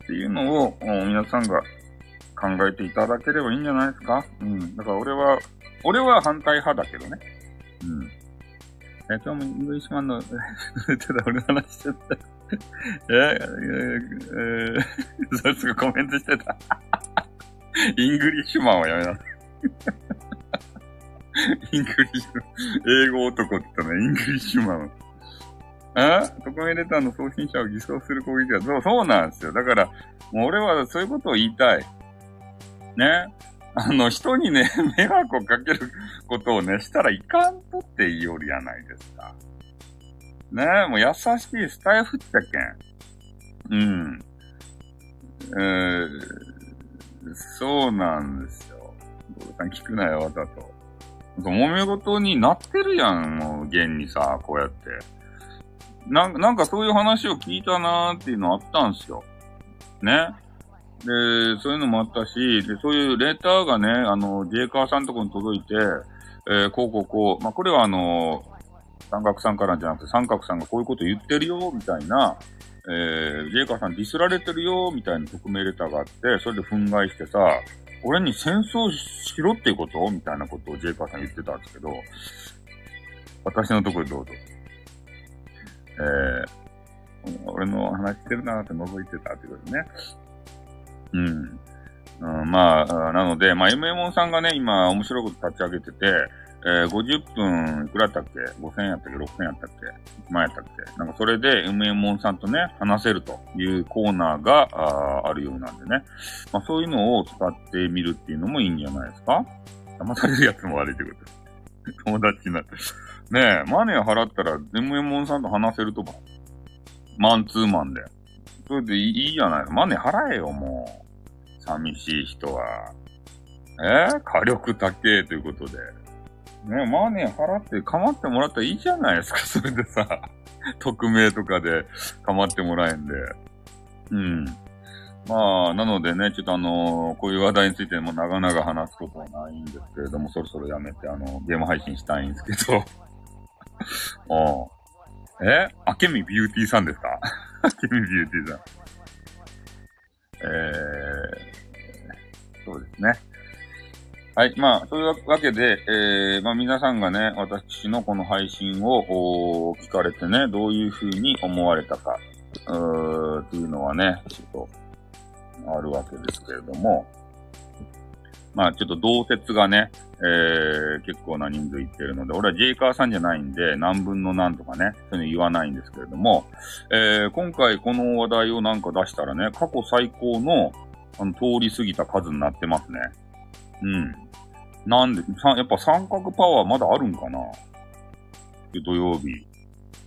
っていうのを、皆さんが考えていただければいいんじゃないですか？うん。だから俺は、俺は反対派だけどね。うん。え、今日もイングリッシュマンの、ちょっと俺の話しちゃった。え、えー、えー、そいつがコメントしてた。イングリッシュマンはやめなさい。イングリッシュ、英語男って言ったね、イングリッシュマン。あ？匿名レターの送信者を偽装する攻撃は、そう、そうなんですよ。だから、もう俺はそういうことを言いたい。ね？あの、人にね、迷惑をかけることをね、したらいかんとって言いよるやないですか。ね？もう優しいスタイフっちゃけん。うん。えー、そうなんですよ。ドルさん聞くなよ、わざと。揉め事になってるやん、もう、現にさ、こうやって。ななんかそういう話を聞いたなーっていうのあったんすよ。ね。で、そういうのもあったし、で、そういうレーターがね、あの、ジェイカーさんとこに届いて、えー、こうこうこう、まあ、これはあの、三角さんからじゃなくて三角さんがこういうこと言ってるよ、みたいな、えー、ジェイカーさんディスられてるよ、みたいな匿名レターがあって、それで憤慨してさ、俺に戦争しろっていうこと？みたいなことをジェイカーさん言ってたんですけど、私のところどうぞ。えー、俺の話してるなーって覗いてたってことね。うん。うん、まあ、なので、まあ、MMO さんがね、今、面白いこと立ち上げてて、えー、50分、いくらやったっけ ?5000 やったっけ ?6000 やったっけ ?1 万やったっけ？なんかそれで MMO さんとね、話せるというコーナーがああるようなんでね。まあそういうのを使ってみるっていうのもいいんじゃないですか？騙されるやつも悪いってこと。友達になって。ねえ、マネー払ったら MMO さんと話せるとか。マンツーマンで。それでいいじゃないの。マネー払えよ、もう。寂しい人は。えー、火力高えということで。ね、マネー払って構ってもらったらいいじゃないですか、それでさ。匿名とかで構ってもらえんで。うん。まあ、なのでね、ちょっとあのー、こういう話題についても長々話すことはないんですけれども、そろそろやめて、あの、ゲーム配信したいんですけど。お え？あけみビューティーさんですか？あけみビューティーさん。えー、そうですね。はい。まあ、というわけで、えー、まあ皆さんがね、私のこの配信を聞かれてね、どういうふうに思われたか、うーっていうのはね、ちょっと、あるわけですけれども、まあちょっと同説がね、えー、結構な人数いってるので、俺はジェイカーさんじゃないんで、何分の何とかね、そういうの言わないんですけれども、えー、今回この話題をなんか出したらね、過去最高の、あの、通り過ぎた数になってますね。うん。なんで、さやっぱ三角パワーまだあるんかな？土曜日。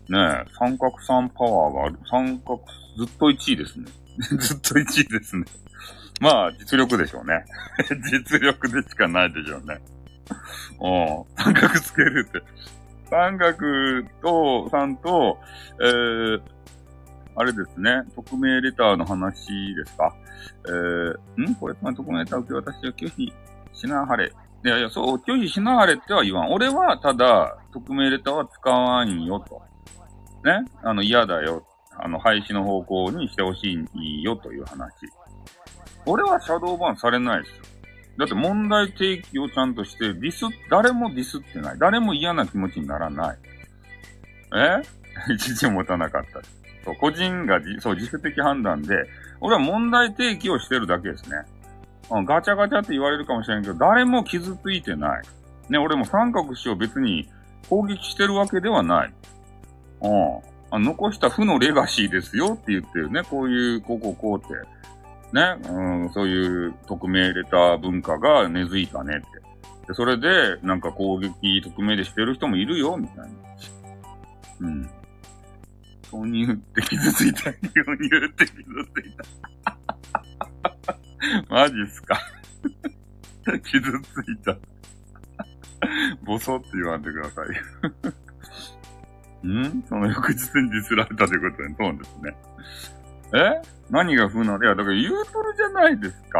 ねえ、三角三パワーがある。三角、ずっと1位ですね。ずっと1位ですね。まあ、実力でしょうね。実力でしかないでしょうね。うん。三角つけるって。三角と、さんと、えー、あれですね、匿名レターの話ですか？えー、ん？これ、ま匿名レター受け渡しは拒否しなはれ。いやいや、そう、拒否しなはれっては言わん。俺は、ただ、匿名レターは使わんよと。ね？あの、嫌だよ。あの、廃止の方向にしてほしいよという話。俺はシャドーバンされないですよ。だって問題提起をちゃんとして、ディス、誰もディスってない。誰も嫌な気持ちにならない。え？一時持たなかった。そう、個人がそう、自主的判断で、俺は問題提起をしてるだけですね。うん、ガチャガチャって言われるかもしれんけど、誰も傷ついてない。ね、俺も三角氏を別に攻撃してるわけではない。うん。あ残した負のレガシーですよって言ってるね。こういう、こうこうこうって。ね、うん、そういう匿名レター文化が根付いたねって。で、それで、なんか攻撃匿名でしてる人もいるよ、みたいな。うん。そうに言って傷ついた。そうに言って傷ついた。マジっすか？傷ついた。ボソって言わんでください。ん？その翌日にディスられたということで、そうですね。え？何が風なのいや、だから言うとるじゃないですか。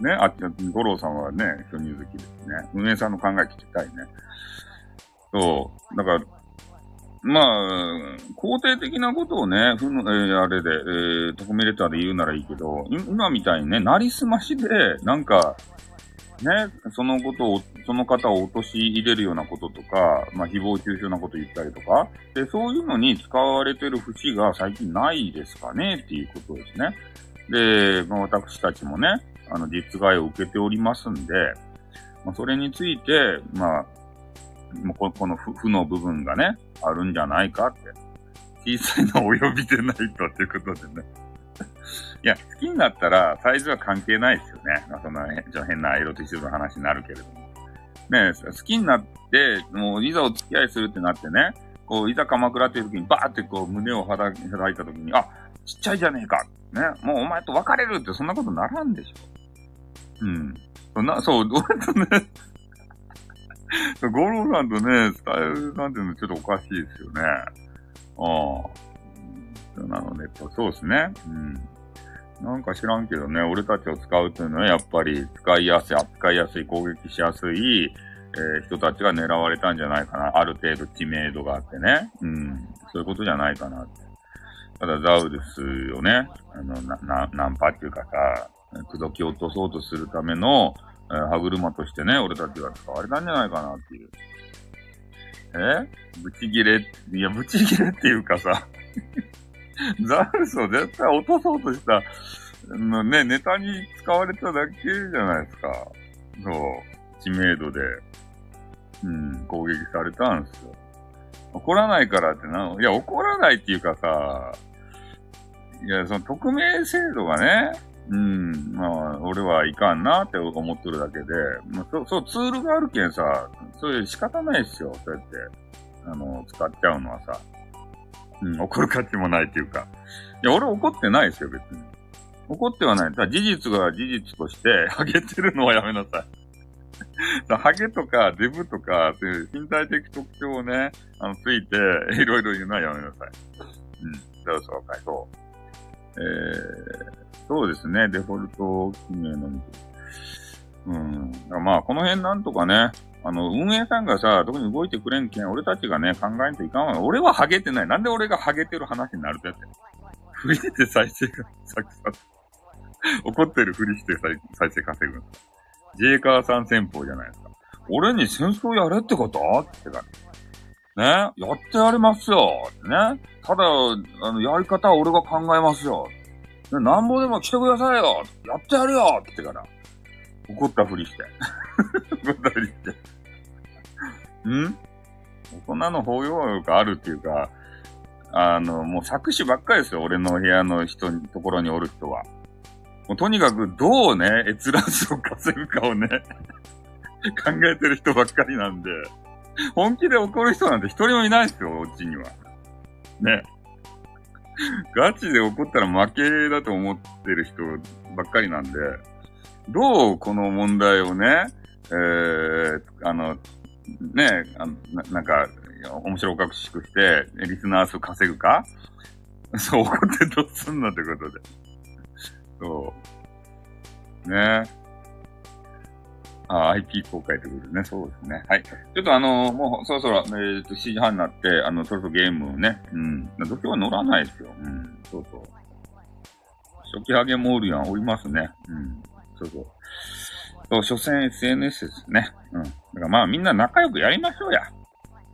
ね？あっち、五郎さんはね、巨乳好きですね。運営さんの考え聞きたいね。そう。だから、まあ、肯定的なことをね、ふの、えー、あれで、えー、レターで言うならいいけど、今みたいにね、なりすましで、なんか、ね、そのことを、その方を陥れるようなこととか、まあ、誹謗中傷なこと言ったりとか、で、そういうのに使われてる節が最近ないですかねっていうことですね。で、まあ、私たちもね、あの、実害を受けておりますんで、まあ、それについて、まあ、ここの負の部分がね、あるんじゃないかって。小さいのを及びでないとっていうことでね。いや、好きになったらサイズは関係ないですよね。まあ、そんな、変なエロティシズの話になるけれども。ね好きになって、もういざお付き合いするってなってね、こう、いざ鎌倉っていう時にバーってこう胸を開いた時に、あ、ちっちゃいじゃねえか。ね、もうお前と別れるってそんなことならんでしょ。うん。そんな、そう、俺とね、ゴロさんとね、スタイルなんていうのちょっとおかしいですよね。ああ。なので、そうですね。うん。なんか知らんけどね、俺たちを使うというのはやっぱり使いやすい、扱いやすい、攻撃しやすい、えー、人たちが狙われたんじゃないかな。ある程度知名度があってね。うん。そういうことじゃないかなって。ただザウルスをね、あの、な、な、ナンパっていうかさ、口説き落とそうとするための、えー、歯車としてね、俺たちは使われたんじゃないかなっていう。え？ブチギレ、いや、ブチギレっていうかさ、ザウルスを絶対落とそうとした、のね、ネタに使われただけじゃないですか。そう。知名度で、うん、攻撃されたんですよ。怒らないからってな、いや、怒らないっていうかさ、いや、その匿名制度がね、うん、まあ、俺はいかんなって思ってるだけで、まあ、そう、そう、ツールがあるけんさ、そういう仕方ないっすよ、そうやって、あの、使っちゃうのはさ。うん、怒る価値もないっていうか。いや、俺怒ってないですよ、別に。怒ってはない。ただ事実が事実として、ハゲてるのはやめなさい。ハゲとかデブとか、そういう身体的特徴をね、あの、ついて、いろいろ言うのはやめなさい。うん。そうそう、かい。そう。えー、そうですね、デフォルト記名のみ。うん。まあ、この辺なんとかね、あの、運営さんがさ、特に動いてくれんけん、俺たちがね、考えんといかんわ。俺はハゲてない。なんで俺がハゲてる話になるってやって。振りして再生が、さっきさ、怒ってるふりして再再生稼ぐ。ジェイカーさん戦法じゃないですか。俺に戦争やれってこと？ってかね？やってやりますよ。ね。ただ、あの、やり方は俺が考えますよ。なんぼでも来てくださいよ。やってやるよってから。怒ったふりして。怒ったふりして。ん？大人の包容力あるっていうか、あの、もう作詞ばっかりですよ。俺の部屋の人に、ところにおる人は。もうとにかくどうね、閲覧数を稼ぐかをね 考えてる人ばっかりなんで、本気で怒る人なんて一人もいないですよ、うちには。ね。ガチで怒ったら負けだと思ってる人ばっかりなんで、どうこの問題をね、えー、あの、ね、あななんか、面白おかしくして、リスナー数稼ぐか？そう、怒ってどうすんのってことで。そう。ねあ、IP 公開ってことでね。そうですね。はい。ちょっとあのー、もうそろそろ、えっ、と、7時半になって、あの、そろそろゲームをね、うん。土俵は乗らないですよ。うん。そうそう。初期ハゲモールやん、おりますね。うん。そうそう。そう、所詮 SNS ですね。うん。だからまあみんな仲良くやりましょうや。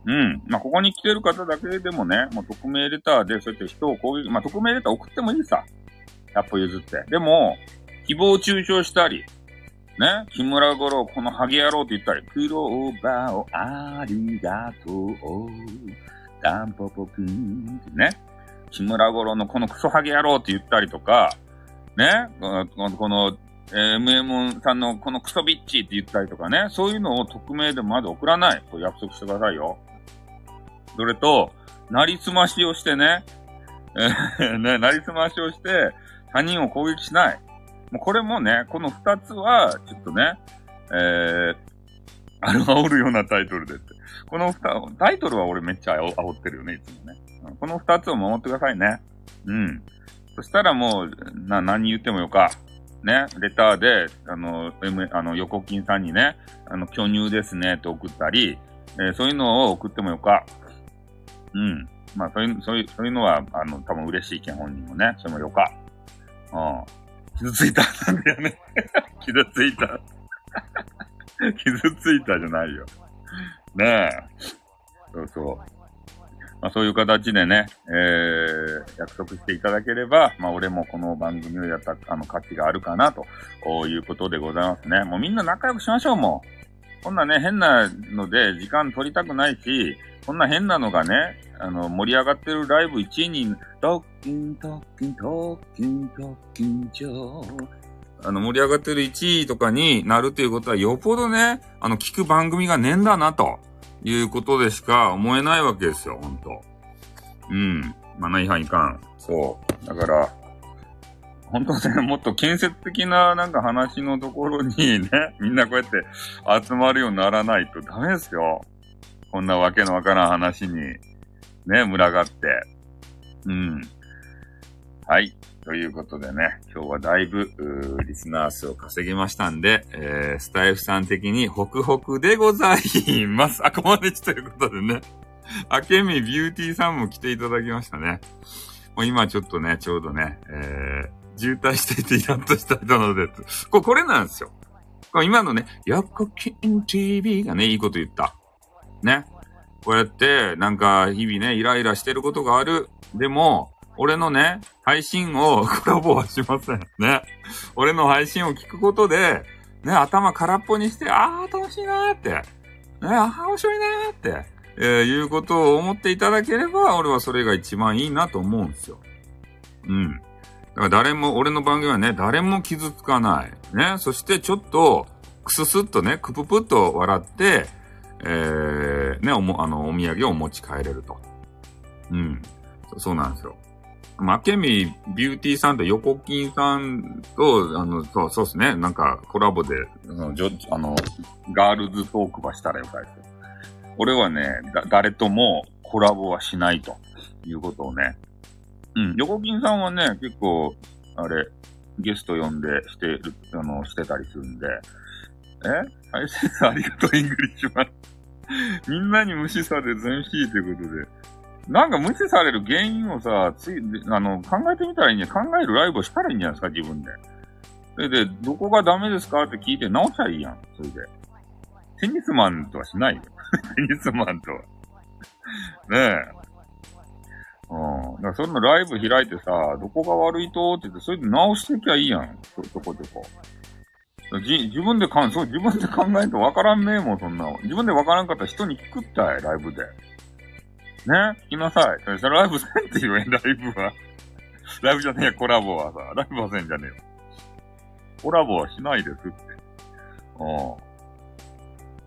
うん。まあここに来てる方だけでもね、もう匿名レターでそうやって人を攻撃、まあ匿名レター送ってもいいさ。100歩譲って。でも、誹謗中傷したり、ね、木村五郎、このハゲ野郎って言ったり、クローバーをありがとう、タンポポくんってね、木村五郎のこのクソハゲ野郎って言ったりとか、ね、この、えー、MM さんのこのクソビッチって言ったりとかね、そういうのを匿名でまず送らない。これ約束してくださいよ。それと、なりすましをしてね、えー、ね、なりすましをして、他人を攻撃しない。これもね、この二つは、ちょっとね、えー、ある煽るようなタイトルでって。この二、タイトルは俺めっちゃ煽ってるよね、いつもね。この二つを守ってくださいね。うん。そしたらもう、な、何言ってもよか。ね、レターで、あの、M、あの、横金さんにね、あの、巨乳ですね、って送ったり、えー、そういうのを送ってもよか。うん。まあ、そういう、そういう、そういうのは、あの、多分嬉しいけん、本人もね。それもよか。うん。傷ついたなんだよね。傷ついた。傷ついたじゃないよ。ねえ。そうそう。まあ、そういう形でね、えー、約束していただければ、まあ、俺もこの番組をやった、あの、価値があるかな、ということでございますね。もうみんな仲良くしましょう、もう。こんなね、変なので時間取りたくないし、こんな変なのがね、あの、盛り上がってるライブ1位に、トッキン、トッキン、トッキン、トッキン、ジョー。あの、盛り上がってる1位とかになるということは、よっぽどね、あの、聞く番組がねえんだな、ということでしか思えないわけですよ、ほんと。うん。マナー違反いかん。そう。だから、本当ね、もっと建設的ななんか話のところにね、みんなこうやって集まるようにならないとダメですよ。こんなわけのわからん話に。ね、群がって。うん。はい。ということでね、今日はだいぶ、リスナー数を稼ぎましたんで、えー、スタイフさん的にホクホクでございます。あここまでちということでね。あけみビューティーさんも来ていただきましたね。もう今ちょっとね、ちょうどね、えー渋滞していてイラッとした人のです。これ、これなんですよ。これ今のね、ヤコキン TV がね、いいこと言った。ね。こうやって、なんか、日々ね、イライラしてることがある。でも、俺のね、配信を コラボはしません。ね。俺の配信を聞くことで、ね、頭空っぽにして、あー楽しいなーって、ね、あー面白いなーって、えー、いうことを思っていただければ、俺はそれが一番いいなと思うんですよ。うん。から誰も、俺の番組はね、誰も傷つかない。ね。そしてちょっと、くすすっとね、くぷぷっと笑って、えー、ね、おも、あの、お土産をお持ち帰れると。うん。そうなんですよ。ま、ケミビューティーさんと横金さんと、あの、そう、そうですね。なんか、コラボで、あの、ジョあの、ガールズトークばしたらよかいた。俺はね、だ、誰ともコラボはしないということをね、うん。横金さんはね、結構、あれ、ゲスト呼んでしてる、あの、してたりするんで、え？大 切ありがとう、イングリッシュマン。みんなに無視され全否ということで。なんか無視される原因をさ、つい、あの、考えてみたらいいんじゃ考えるライブをしたらいいんじゃないですか、自分で。それで、どこがダメですか？って聞いて直したらいいやん、それで。テニスマンとはしないよ。テニスマンとは。ねえ。うん。だから、そんなライブ開いてさ、どこが悪いとって言って、それで直してきゃいいやん。ちょ、ちょこちょこ。じ、自分でかん、そう、自分で考えんとわからんねえもん、そんなの。自分でわからんかったら人に聞くったい、ライブで。ね？聞きなさい。それライブせんって言えん、ライブは。ライブじゃねえ、コラボはさ。ライブはせんじゃねえよ。コラボはしないですって。うん。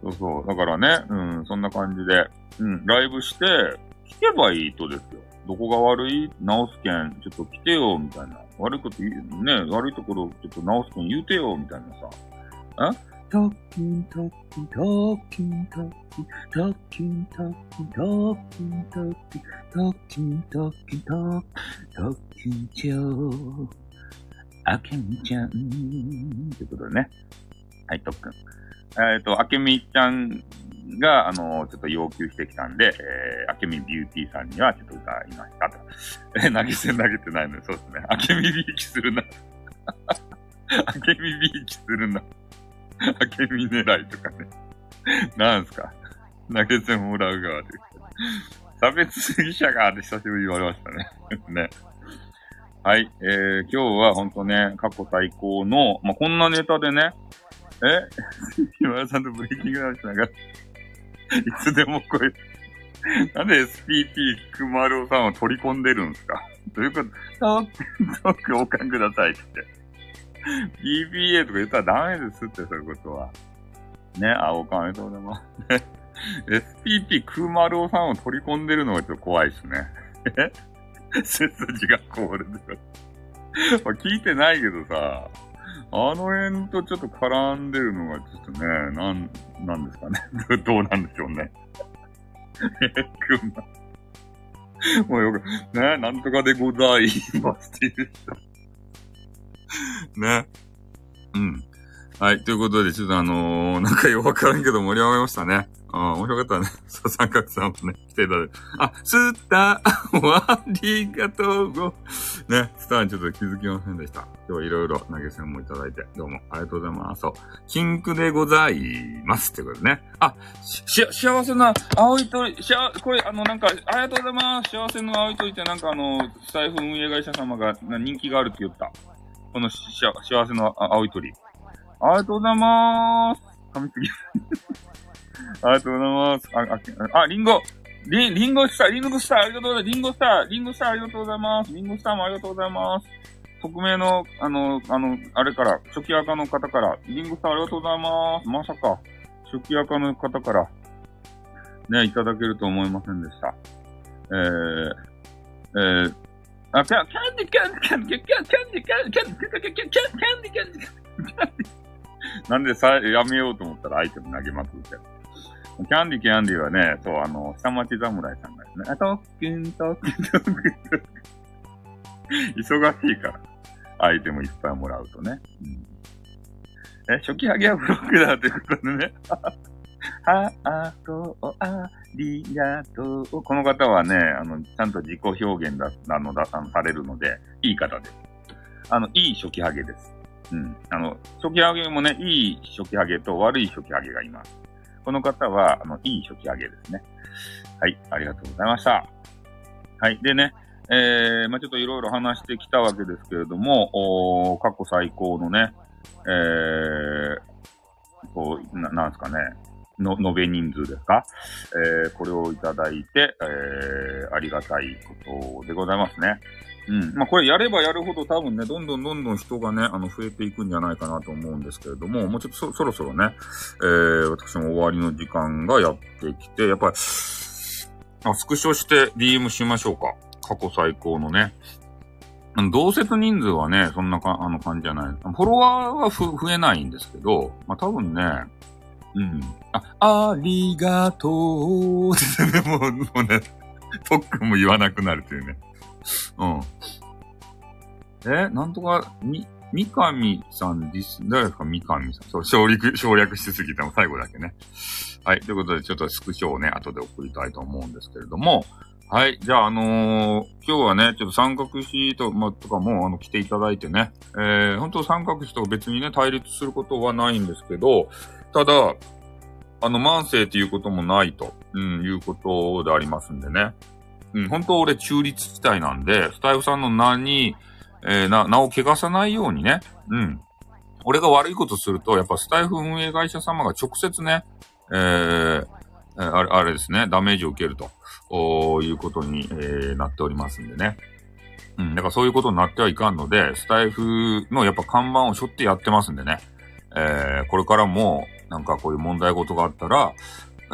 そうそう。だからね、うん、そんな感じで。うん、ライブして、聞けばいいとですよ。どこが悪い？直すけん、ちょっと来てよ、みたいな。悪いこと言う、ね、悪いところちょっと直すけん言うてよ、みたいなさ。えタッキンタッキンタッキンタッキンタッキンタッキンタッキンタッキンタッキンタッキンタッキンチョーあけみちゃんってことでね。はい、トッキン。えっ、ー、と、あけみちゃんが、あの、ちょっと要求してきたんで、えー、あけみビューティーさんにはちょっと歌いましたと。えー、投げ銭投げてないのに、そうですね。あけみびいきするな。あけみびいきするな。あけみ狙いとかね。なんすか。投げ銭もらう側で。差別主義者がで久しぶりに言われましたね。ね。はい。えー、今日は本当ね、過去最高の、まあ、こんなネタでね、え？今田さんとブレイキングダウンしながら、いつでもこれ、なんで SPP103 を取り込んでるんですか？どういうこと？どうク、交換くださいって。BBA とか言ったらダメですって、そういうことは。ね、あ、おかめとうございます。SPP103 を取り込んでるのがちょっと怖いっすね。え背筋が凍れてる。聞いてないけどさ、あの辺とちょっと絡んでるのがちょっとね、なん、なんですかね。どうなんでしょうね。えー、くま。もうよく、ね、なんとかでございますっていう人。ね。うん。はい、ということで、ちょっとあのー、なんかよくわからんけど盛り上がりましたね。ああ、面白かったね。そう、三角さんもね、来ていただいて。あ、スターありがとうご。ね、スターにちょっと気づきませんでした。今日いろいろ投げ銭もいただいて、どうもありがとうございます。そう、金句でございます。ってことね。あ、し、幸せな青い鳥、しあ、これ、あの、なんか、ありがとうございます。幸せの青い鳥ってなんかあの、財布運営会社様が人気があるって言った。このし、し幸せの青い鳥。ありがとうございます。噛みすぎ。ありがとうございます。あ、あ、あ、リンゴリ、リンゴスター、リンゴスター、ありがとうございます。リンゴスター、リンゴスター、ありがとうございます。リンゴスターもありがとうございます。匿名の、あの、あの、あれから、初期赤の方から、リンゴスターありがとうございます。まさか、初期赤の方から、ね、いただけると思いませんでした。えー、えー、あ、キャンディ、キャンディ、キャンディ、キャンディ、キャンディ、キャンディ、キャンディ、キャンディ、キャンディ、キャンディ、キャンディ、キャンディ、なんでさ、やめようと思ったらアイテム投げまくって。キャンディキャンディはね、そう、あの、下町侍さんがですね、あ、とっくん、とっくん、とっくん、とっくん。忙しいから。アイテムいっぱいもらうとね。うん、え、初期ハゲはブロックだってことでね。ハート、ありがとう。この方はね、あの、ちゃんと自己表現だ、あの、打算されるので、いい方です。あの、いい初期ハゲです。うん。あの、初期ハゲもね、いい初期ハゲと悪い初期ハゲがいます。この方は、あの、いい初期ハゲですね。はい、ありがとうございました。はい。でね、えー、まあ、ちょっといろいろ話してきたわけですけれども、お過去最高のね、えー、こう、ななんですかね、の、延べ人数ですか？えー、これをいただいて、えー、ありがたいことでございますね。うん。まあ、これやればやるほど多分ね、どんどんどんどん人がね、あの、増えていくんじゃないかなと思うんですけれども、もうちょっとそそろそろね、えー、私も終わりの時間がやってきて、やっぱり、あ、スクショして DM しましょうか。過去最高のね。同説人数はね、そんなか、あの感じじゃない。フォロワーはふ増えないんですけど、まあ、多分ね、うん。あ、ありがとうってね、もう、もうね、トックも言わなくなるというね。うん。え、なんとか、み、三上さんです。誰ですか三上さん。そう、省略、省略しすぎても最後だけね。はい。ということで、ちょっとスクショをね、後で送りたいと思うんですけれども、はい。じゃあ、あのー、今日はね、ちょっと三角詞と、ま、とかも、あの、来ていただいてね、えー、本当三角詞と別にね、対立することはないんですけど、ただ、あの、慢性っていうこともないと、うん、いうことでありますんでね。うん、本当俺中立地帯なんで、スタイフさんの名に、えー、な、名を汚さないようにね、うん。俺が悪いことすると、やっぱスタイフ運営会社様が直接ね、えー、あれ、あれですね、ダメージを受けると、おいうことに、えー、なっておりますんでね。うん、だからそういうことになってはいかんので、スタイフのやっぱ看板を背負ってやってますんでね。えー、これからも、なんかこういう問題事があったら、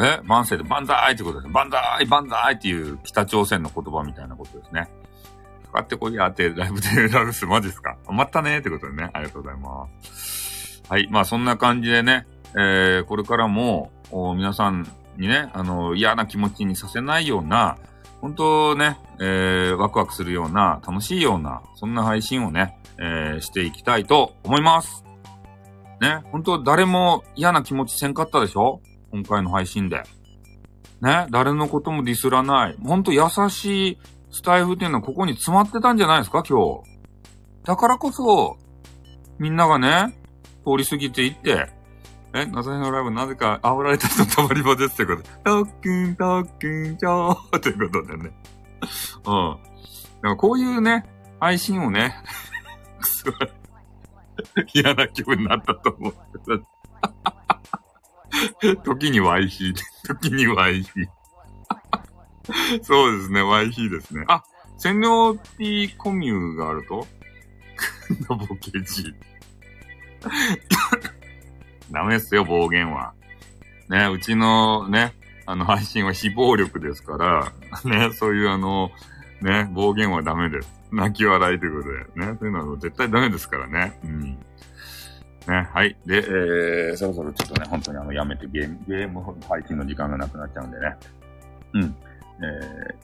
え万世で万歳ってことですね。万歳万歳っていう北朝鮮の言葉みたいなことですね。かかってこいやってライブでラブスマジですか？またねってことでね。ありがとうございます。はい。まあそんな感じでね、えー、これからも、皆さんにね、あの、嫌な気持ちにさせないような、本当ね、えー、ワクワクするような、楽しいような、そんな配信をね、えー、していきたいと思います。ね、本当誰も嫌な気持ちせんかったでしょ？今回の配信で。ね、誰のこともディスらない。ほんと優しいスタイフっていうのはここに詰まってたんじゃないですか、今日。だからこそ、みんながね、通り過ぎていって、え、なぜのライブなぜか煽られた人たまり場ですってことで、トックン、トックン、ちょーということでね。うん。でもこういうね、配信をね、すごい嫌な気分になったと思う。時には IC、時には IC。そうですね、YC ですね。あ、洗脳 T コミューがあると？ボケジ。ダメっすよ、暴言は。ね、うちのね、あの配信は非暴力ですから、ね、そういうあの、ね、暴言はダメです。泣き笑いということで、ね、そういうのは絶対ダメですからね。うん。ね、はい。で、えー、そろそろちょっとね、本当にあの、やめてゲーム、ゲーム配信の時間がなくなっちゃうんでね。うん。え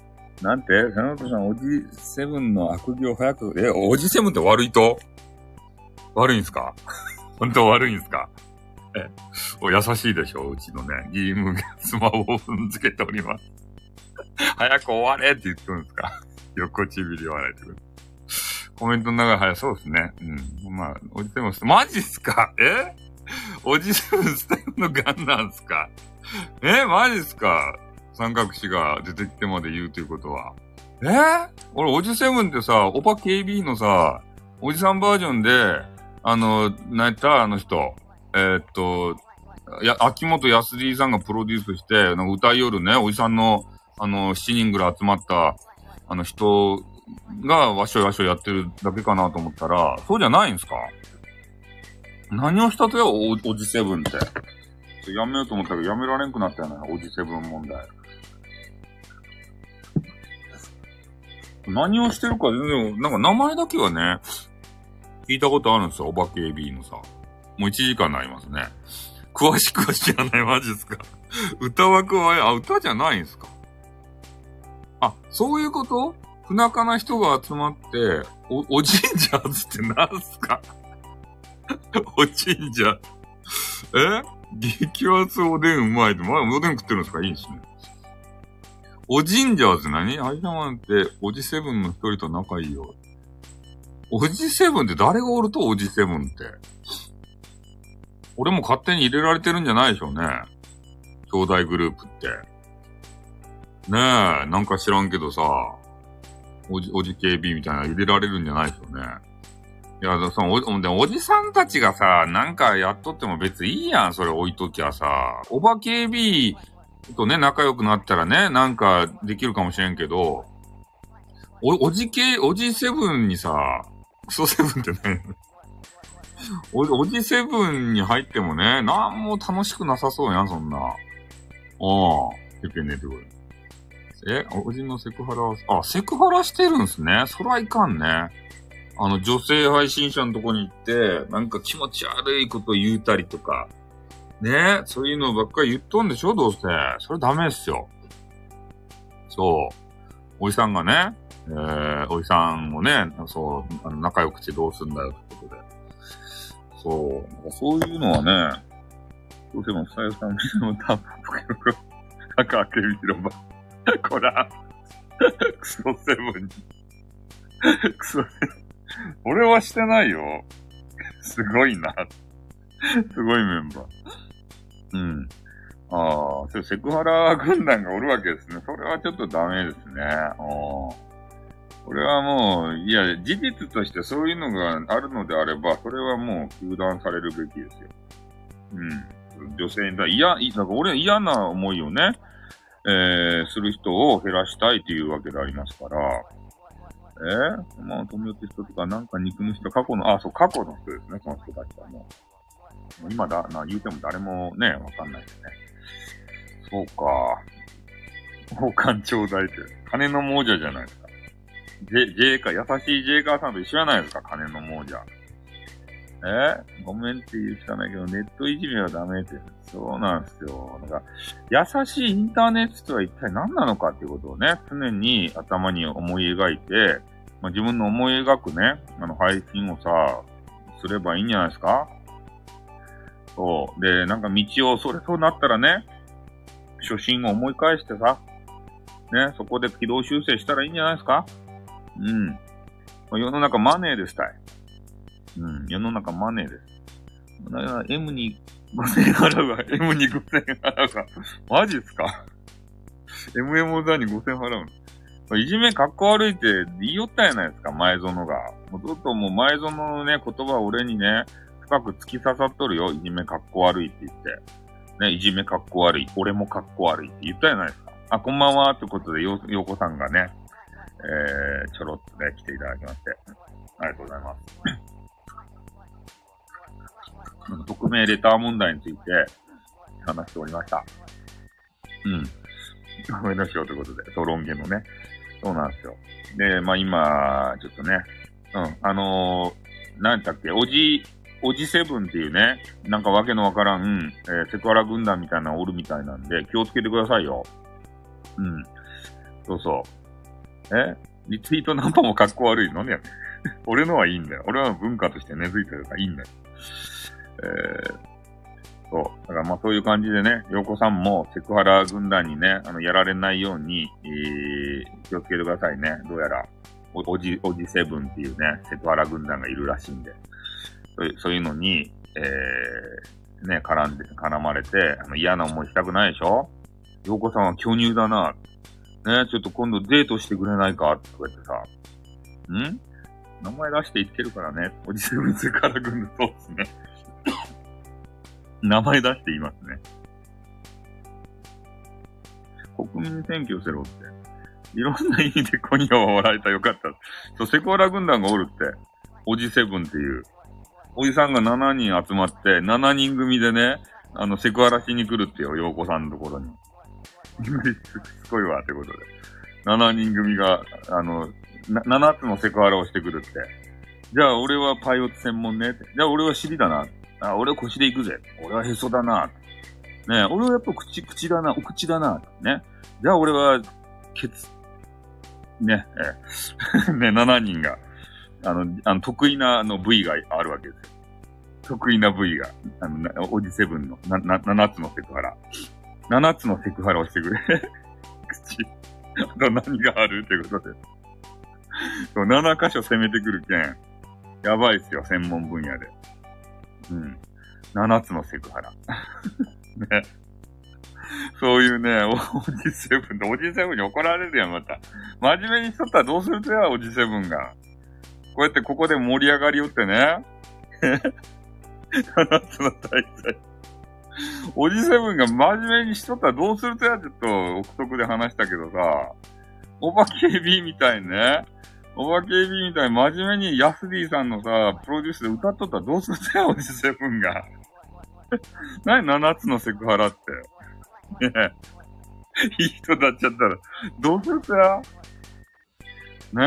ー、なんて佐野さん、おじセブンの悪行早く、え、おじセブンって悪いと？悪いんすか？本当悪いんすか？え、お優しいでしょ？うちのね、ゲームがスマホを踏んづけております。早く終われって言ってるんですか？横ちびり笑いてくる。コメントの中で早そうですね。うん。まあ、おじセブン、マジっすか？え？おじセブンスタイルのガンなんすか？え？マジっすか？三角詞が出てきてまで言うということは。え？ー、俺、おじセブンってさ、オパ KB のさ、おじさんバージョンで、あの、何やった？あの人。えー、っと、や、秋元康さんがプロデュースして、歌いよるね、おじさんの、あの、7人ぐらい集まった、あの人がわしょいわしょいやってるだけかなと思ったら、そうじゃないんすか？何をしたとよ、お、おじセブンって。やめようと思ったけど、やめられんくなったよね、おじセブン問題。何をしてるか全然、なんか名前だけはね、聞いたことあるんですよ、お化け AB のさ。もう1時間になりますね。詳しくは知らない、マジですか。歌枠は、あ、歌じゃないんすか。あ、そういうこと？不仲な人が集まって、お、おじんじゃーズって何すか？おじんじゃえ？激圧おでんうまいって、まあ、おでん食ってるんですか？いいですね。おじんじゃーズ何？アイダマンって、おじセブンの一人と仲いいよ。おじセブンって誰がおると？おじセブンって。俺も勝手に入れられてるんじゃないでしょうね。兄弟グループって。ねえ、なんか知らんけどさ、おじ、おじ KB みたいな入れられるんじゃないでしょうね。いや、そのお、でおじさんたちがさ、なんかやっとっても別にいいやん、それ置いときゃさ。おば KB とね、仲良くなったらね、なんかできるかもしれんけど、お、おじ系、おじセブンにさ、クソセブンって何？お、おじセブンに入ってもね、なんも楽しくなさそうやん、そんな。ああ、ペペねってこと。え、おじのセクハラ、あ、セクハラしてるんすね。そらいかんね。あの、女性配信者のとこに行って、なんか気持ち悪いこと言うたりとか、ねそういうのばっかり言っとんでしょどうせ。それダメっすよ。そう。おじさんがね、えー、おじさんもね、そう、あの仲良くしてどうすんだよってことで。そう、なんかそういうのはね、どうせも、さよさん、みんなもたぶん、僕、赤開けみろば。こら、クソセブンに。クソセブン。俺はしてないよ。すごいな。すごいメンバー。うん。ああ、それセクハラ軍団がおるわけですね。それはちょっとダメですね。あこれはもう、いや、事実としてそういうのがあるのであれば、それはもう、休断されるべきですよ。うん。女性にだ、嫌、だから俺嫌な思いをね、えー、する人を減らしたいというわけでありますから、えー、まあ、富代って人とか、なんか憎む人、過去の、あ、そう、過去の人ですね、その人たちはもう。もう今だ、な、言うても誰もね、わかんないですね。そうか。交換ちょうだいって。金の亡者じゃないですか。J、J か、優しい J カーさんと一緒じゃないですか、金の亡者。え？ごめんって言うしかないけど、ネットいじめはダメって。そうなんですよ。なんか、優しいインターネットとは一体何なのかっていうことをね、常に頭に思い描いて、まあ、自分の思い描くね、あの、配信をさ、すればいいんじゃないですか？そう。で、なんか道を、それそうなったらね、初心を思い返してさ、ね、そこで軌道修正したらいいんじゃないですか？うん。世の中マネーでしたい。世の中マネーです。M に5000円払うわ。M に5000円払うわ。マジっすか ?MM 座に5000円払うの？いじめかっこ悪いって言いよったやないですか、前園が。もうずっともう前園のね、言葉俺にね、深く突き刺さっとるよ。いじめかっこ悪いって言って。ね、いじめかっこ悪い。俺もかっこ悪いって言ったやないですか。あ、こんばんはってことで、よ、よこさんがね、えー、ちょろっとね、来ていただきまして。ありがとうございます。匿名レター問題について話しておりました。うん。ごめんなさいということで、そう、論言のね。そうなんですよ。で、まあ今、ちょっとね、うん、あのー、なんだっけ、おじ、おじセブンっていうね、なんかわけのわからん、えー、セクハラ軍団みたいなのおるみたいなんで、気をつけてくださいよ。うん。そうそう。え？リツイートナンパも格好悪いの？ね。俺のはいいんだよ。俺は文化として根付いてるからいいんだよ。えー、そう。だからまあそういう感じでね、洋子さんもセクハラ軍団にね、あの、やられないように、えー、気をつけてくださいね。どうやら、おおじ、おじセブンっていうね、セクハラ軍団がいるらしいんで。そういうそういうのに、えー、ね、絡んで、絡まれて、あの嫌な思いしたくないでしょ？洋子さんは巨乳だな。ね、ちょっと今度デートしてくれないか？とか言ってさ。ん？名前出して言ってるからね。おじセブンセクハラ軍団そうですね。名前出していますね。国民に選挙せろって。いろんな意味で今夜は笑えたよかった。そう、セコーラ軍団がおるって。おじセブンっていう。おじさんが7人集まって、7人組でね、あの、セクハラしに来るってよ、洋子さんのところに。すごいわ、ってことで。7人組が、あの、7つのセクハラをしてくるって。じゃあ、俺はパイオツ専門ねって。じゃあ、俺は尻だな。あ、俺は腰で行くぜ。俺はへそだな。ね俺はやっぱ口、口だな、お口だな。ね。じゃあ俺は、ケツ。ね、え ね、7人が、あの、あの得意なあの部位があるわけですよ。得意な部位が、あの、おじセブンの、な、な、7つのセクハラ。7つのセクハラをしてくれ。口。と何があるってことで。そう、7箇所攻めてくるけん。やばいっすよ、専門分野で。うん。7つのセクハラ。ね。そういうね、おじセブンで、おじセブンに怒られるやん、また。真面目にしとったらどうするとや、おじセブンが。こうやってここで盛り上がりよってね。7つの大罪。おじセブンが真面目にしとったらどうするとや、ちょっと憶測で話したけどさ、おばけびみたいね。おばけびみたいに真面目にヤスディさんのさ、プロデュースで歌っとったらどうするとや、おじセブンが。何7つのセクハラって。ねえ。いい人だっちゃったら、どうするとやね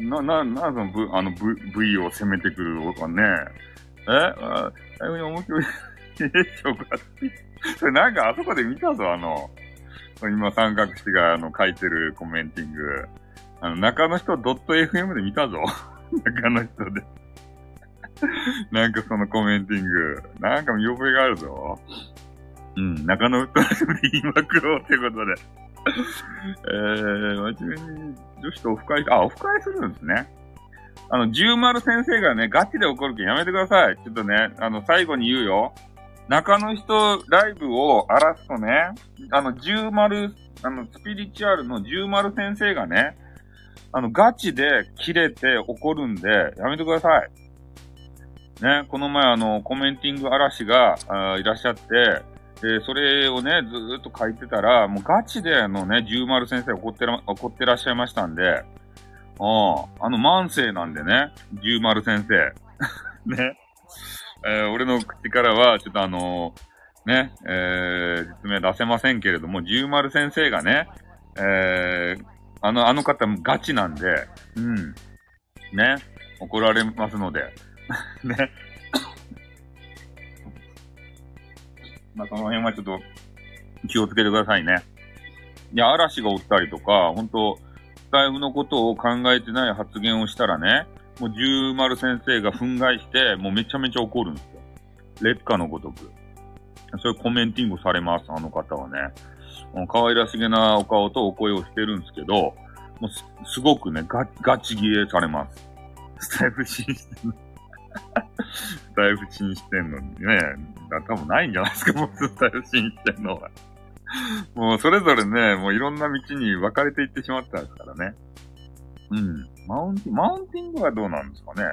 え。な、な、な、その、v、あの、v、V を攻めてくるとかね。えあ、最後に面白い。え、しょうかそれなんかあそこで見たぞ、あの、今三角詞があの書いてるコメンティング。あの、中の人 .fm で見たぞ。中の人で。なんかそのコメンティング。なんか見覚えがあるぞ。うん、中野ウッドライブで言いまくろうってことで。えー、真面目に女子とオフ会、あ、オフ会するんですね。あの、十丸先生がね、ガチで怒るけんやめてください。ちょっとね、あの、最後に言うよ。中の人ライブを荒らすとね、あの、十丸、あの、スピリチュアルの十丸先生がね、あの、ガチで切れて怒るんで、やめてください。ね、この前あの、コメンティング嵐があいらっしゃって、で、それをね、ずっと書いてたら、もうガチであのね、十丸先生怒ってら、怒ってらっしゃいましたんで、ああ、あの、万世なんでね、十丸先生。ね。えー、俺の口からは、ちょっとあのー、ね、えー、実名出せませんけれども、十丸先生がね、えー、あの、あの方もガチなんで、うん。ね、怒られますので、ね。まあ、その辺はちょっと気をつけてくださいね。いや、嵐がおったりとか、本当スタイフのことを考えてない発言をしたらね、もう十丸先生が憤慨して、もうめちゃめちゃ怒るんですよ。劣化のごとく。そういうコメンティングされます、あの方はね。可愛らしげなお顔とお声をしてるんですけど、もうす、すごくね、ガガチ切れされます。スタイフ新してんの。スタイフ新してんのにね、多分ないんじゃないですか、もうスタイフ新してんのは。もうそれぞれね、もういろんな道に分かれていってしまったんですからね。うん。マウンティング、マウンティングはどうなんですかね。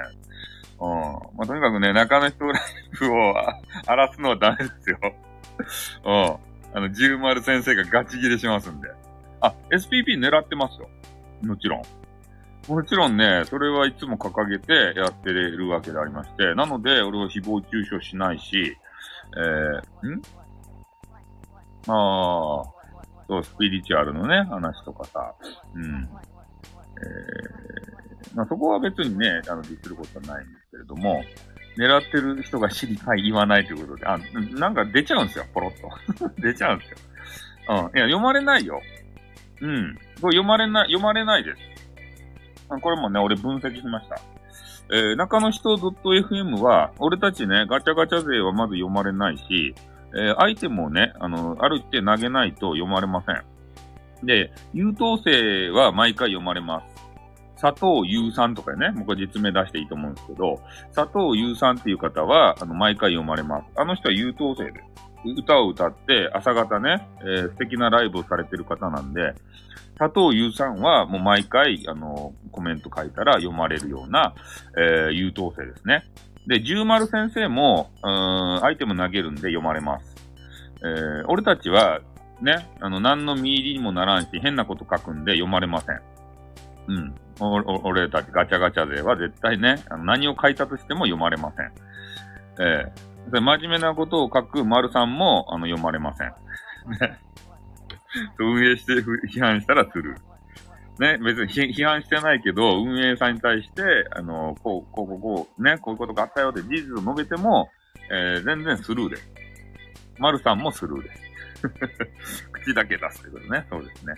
うん。まあ、とにかくね、中の人ライブを 荒らすのはダメですよ。うん。あの、ジューマル先生がガチ切れしますんで。あ、SPP 狙ってますよ。もちろん。もちろんね、それはいつも掲げてやってるわけでありまして、なので、俺は誹謗中傷しないし、えー、ん？ああ、そう、スピリチュアルのね、話とかさ、うん。えー、まあ、そこは別にね、あの、ディスることはないんですけれども、狙ってる人が知りたい、言わないということで、あ、なんか出ちゃうんですよ、ポロッと。出ちゃうんですよ。うん。いや、読まれないよ。うん。これ読まれない、読まれないです。これもね、俺分析しました。えー、中の人 .fm は、俺たちね、ガチャガチャ勢はまず読まれないし、えー、アイテムをね、あの、あるって投げないと読まれません。で、優等生は毎回読まれます。佐藤優さんとかね、もうこれ実名出していいと思うんですけど、佐藤優さんっていう方は、あの、毎回読まれます。あの人は優等生です。歌を歌って、朝方ね、えー、素敵なライブをされてる方なんで、佐藤優さんはもう毎回、あの、コメント書いたら読まれるような、えー、優等生ですね。で、十丸先生も、うん、アイテム投げるんで読まれます。えー、俺たちは、ね、あの、何の見入りにもならんし、変なこと書くんで読まれません。うん。俺たちガチャガチャ勢は絶対ね、あの何を書いたとしても読まれません。えー、で真面目なことを書く丸さんも、あの、読まれません。ね。運営して批判したらする。ね、別に批判してないけど、運営さんに対して、あの、こう、こう、こう、こう、ね、こういうことがあったよって事実を述べても、えー、全然スルーです。丸さんもスルーです。口だけ出すってことね。そうですね。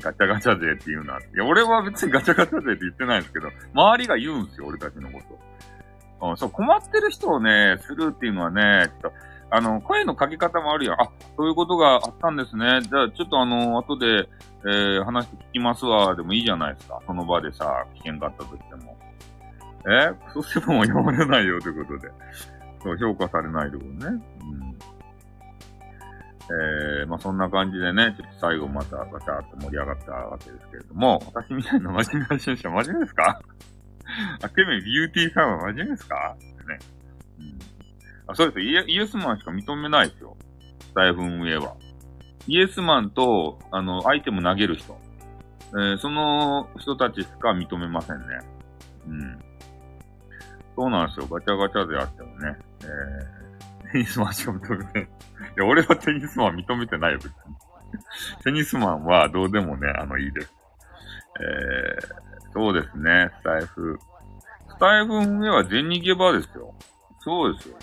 ガチャガチャ勢っていうのは。いや、俺は別にガチャガチャ勢って言ってないんですけど、周りが言うんですよ、俺たちのこと。うん、そう、困ってる人をね、スルーっていうのはね、ちょっと、あの、声の書き方もあるやん。あ、そういうことがあったんですね。じゃあ、ちょっとあの、後で、えー、話聞きますわ。でもいいじゃないですか。その場でさ、危険があったとしても。え？クソセブンは読まれないよということで。そう、評価されないとこね。うん。えー、まあそんな感じでね、ちょっと最後またガチャッと盛り上がったわけですけれども、私みたいな真面目な初心者真面目ですか？あけめビューティーさんは真面目ですか？ってね。うん。あ、そうですイエ。イエスマンしか認めないですよ。スタイフ運営は。イエスマンと、あの、アイテム投げる人。えー、その人たちしか認めませんね。うん。そうなんですよ。ガチャガチャでやってもね。えー、テニスマンしか認めてない。いや、俺はテニスマン認めてないよ、別に。テニスマンはどうでもね、あの、いいです。えー、そうですね、スタイフ。スタイフ運営は全逃げ場ですよ。そうですよ。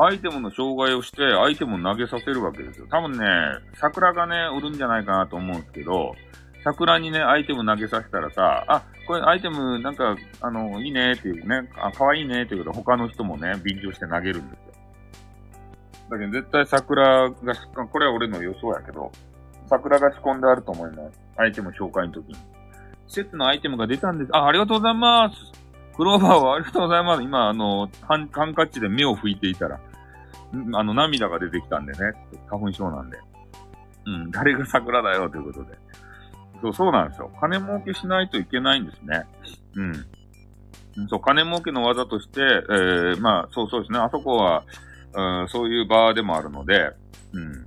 アイテムの障害をして、アイテムを投げさせるわけですよ。多分ね、桜がね、売るんじゃないかなと思うんですけど、桜にね、アイテム投げさせたらさ、あ、これアイテムなんか、あの、いいねっていうね、あ、かわいいねっていうこと他の人もね、便乗して投げるんですよ。だけど絶対桜が、これは俺の予想やけど、桜が仕込んであると思います。アイテム紹介の時に。施設のアイテムが出たんです。あ、ありがとうございます。クローバーはありがとうございます。今、あの、ハンカチで目を拭いていたら、あの、涙が出てきたんでね。花粉症なんで。うん、誰が桜だよということで。そう、そうなんですよ。金儲けしないといけないんですね。うん。そう、金儲けの技として、えー、まあ、そうそうですね。あそこは、うん、そういう場でもあるので、うん。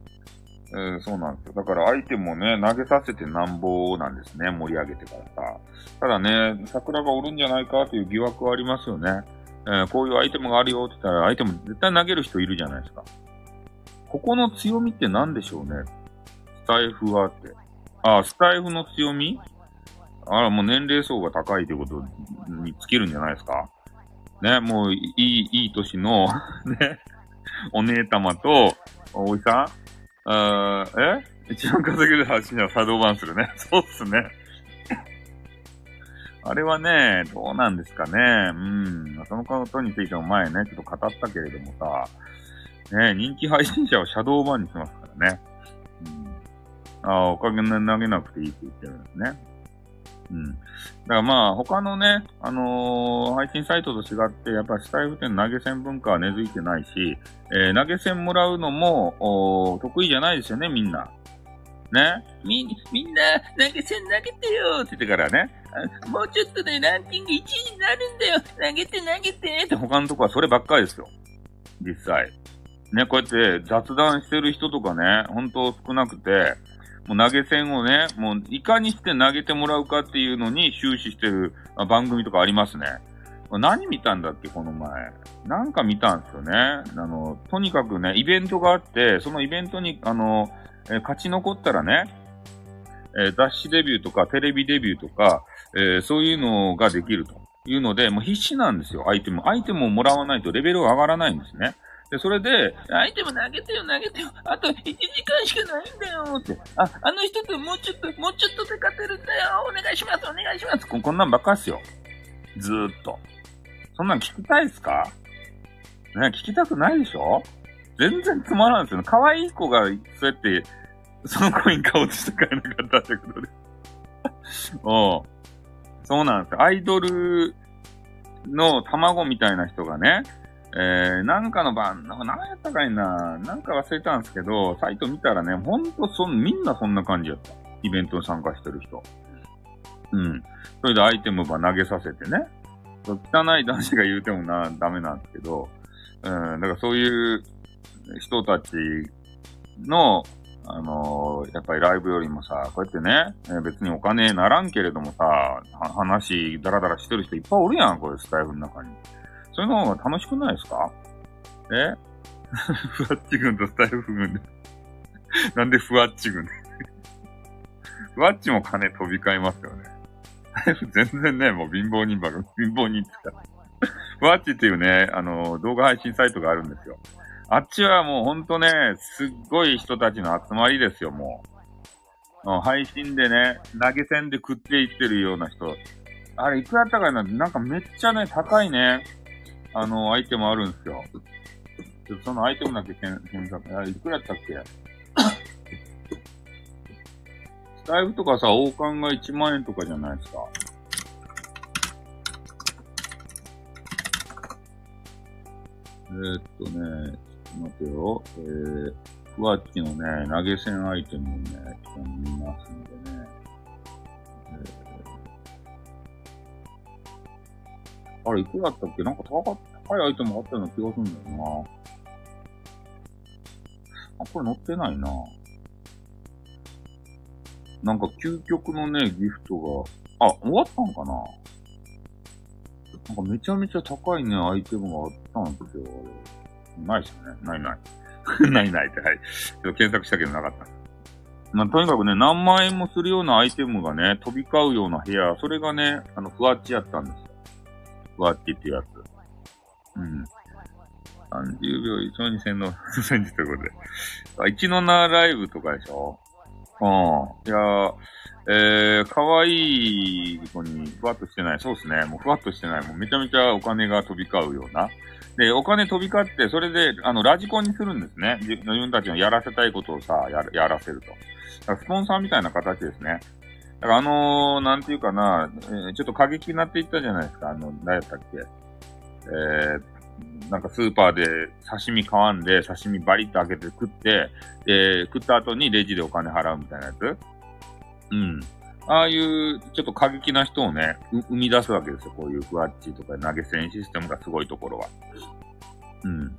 えー、そうなんですよ。だから相手もね、投げさせてなんぼなんですね。盛り上げてからさ。ただね、桜がおるんじゃないかという疑惑はありますよね。えー、こういうアイテムがあるよって言ったら、相手も絶対投げる人いるじゃないですか。ここの強みって何でしょうね？スタイフはって。あ、スタイフの強み？あら、もう年齢層が高いということに尽きるんじゃないですか？ね、もういい、いい年の ね、お姉様と、おじさん？あえ？一番稼げる発信者は作動版するね。そうっすね。あれはね、どうなんですかね。うん。そのことについても前ね、ちょっと語ったけれどもさ、ね、人気配信者はシャドーバンにしますからね。うん。ああ、おかげで投げなくていいって言ってるんですね。うん。だからまあ、他のね、あのー、配信サイトと違って、やっぱりスタイフ店投げ銭文化は根付いてないし、えー、投げ銭もらうのも、得意じゃないですよね、みんな。ねみ、みんな、投げ銭投げてよって言ってからね、もうちょっとでランキング1位になるんだよ投げて投げてって他のとこはそればっかりですよ。実際。ね、こうやって雑談してる人とかね、本当少なくて、もう投げ銭をね、もういかにして投げてもらうかっていうのに終始してる番組とかありますね。何見たんだっけ、この前。なんか見たんですよね。あの、とにかくね、イベントがあって、そのイベントに、あの、え、勝ち残ったらね、え、雑誌デビューとかテレビデビューとか、えー、そういうのができるというので、もう必死なんですよ、アイテム。アイテムをもらわないとレベルが上がらないんですね。で、それで、アイテム投げてよ、投げてよ。あと1時間しかないんだよって。あ、あの人ともうちょっと、もうちょっとで勝てるんだよ。お願いします、お願いします。ここんなんばっかっすよ。ずーっと。そんなん聞きたいっすか？ね、聞きたくないでしょ？全然つまらんですよ。可愛い子が、そうやって、その子に買おうとして買えなかったってことで。おそうなんですよ。アイドルの卵みたいな人がね、えー、なんかの番、なんか何やったかいな、なんか忘れたんですけど、サイト見たらね、ほんとそん、みんなそんな感じやった。イベントに参加してる人。うん。それでアイテムば投げさせてね。汚い男子が言うてもな、ダメなんですけど、うん、だからそういう人たちの、あのー、やっぱりライブよりもさ、こうやってね、えー、別にお金ならんけれどもさ、話、ダラダラしてる人いっぱいおるやん、これ、スタイフの中に。そういうのが楽しくないですか？え？ふわっち軍とスタイフ軍でなんでふわっち軍で？ふわっちも金飛び交いますよね。全然ね、もう貧乏人ばか、貧乏人って言ったら。ふわっちっていうね、あの、動画配信サイトがあるんですよ。あっちはもうほんとね、すっごい人たちの集まりですよ、もう。配信でね、投げ銭で食っていってるような人。あれ、いくら高いな？なんかめっちゃね、高いね。あの、アイテムあるんですよ。ちょっとそのアイテムだけ検索、あ、いくらやったっけ？スタイブとかさ、王冠が1万円とかじゃないですか。えー、っとね、ちょっと待てよ。えー、ふわっちのね、投げ銭アイテムをね、ちょっと見ますんでね。あれ、いくらだったっけ？なんか高か高いアイテムがあったような気がするんだよな。あ、これ載ってないな。なんか究極のね、ギフトが、あ、終わったんかな？なんかめちゃめちゃ高いね、アイテムがあったんですよ、あれ。ないっすね。ないない。ないないって、はい。ちょっと検索したけどなかった。まあ、とにかくね、何万円もするようなアイテムがね、飛び交うような部屋、それがね、あの、ふわっちやったんですよ。ふわっちっていうやつ。うん。30秒以上に洗脳戦時ということで。17ライブとかでしょ？うん。いやー、えー、可愛い子にふわっとしてない。そうですね。もうふわっとしてない。もうめちゃめちゃお金が飛び交うような。で、お金飛び交って、それで、あの、ラジコンにするんですね。自分たちのやらせたいことをさ、ややらせると。スポンサーみたいな形ですね。だからあのー、なんていうかな、えー、ちょっと過激になっていったじゃないですか。あの、何やったっけ。えー、なんかスーパーで刺身買わんで、刺身バリッと開けて食って、で、食った後にレジでお金払うみたいなやつうん。ああいうちょっと過激な人をね、生み出すわけですよ。こういうふわっちとか投げ銭システムがすごいところは。うん。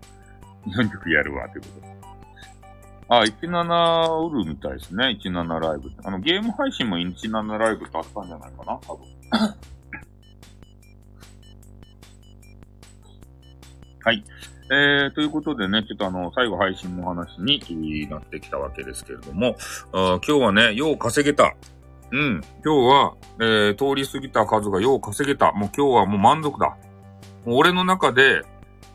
とにかくやるわ、ということ。あ、17売るみたいですね。17ライブ。あの、ゲーム配信も17ライブってあったんじゃないかな？多分。はい。えー、ということでね、ちょっとあの、最後配信の話になってきたわけですけれども、あ今日はね、よう稼げた。うん。今日は、えー、通り過ぎた数がよう稼げた。もう今日はもう満足だ。もう俺の中で、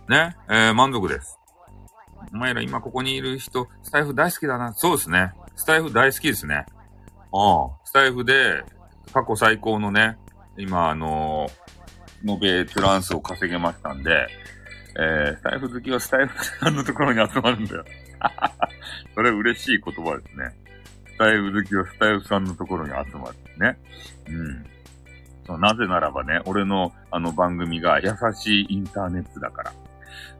ね、えー、満足です。お前ら今ここにいる人、スタイフ大好きだな。そうですね。スタイフ大好きですね。ああ、スタイフで過去最高のね、今あのー、延べトランスを稼げましたんで、えー、スタイフ好きはスタイフさんのところに集まるんだよ。それ嬉しい言葉ですね。スタイフ好きはスタイフさんのところに集まるね。うん。なぜならばね、俺のあの番組が優しいインターネットだから。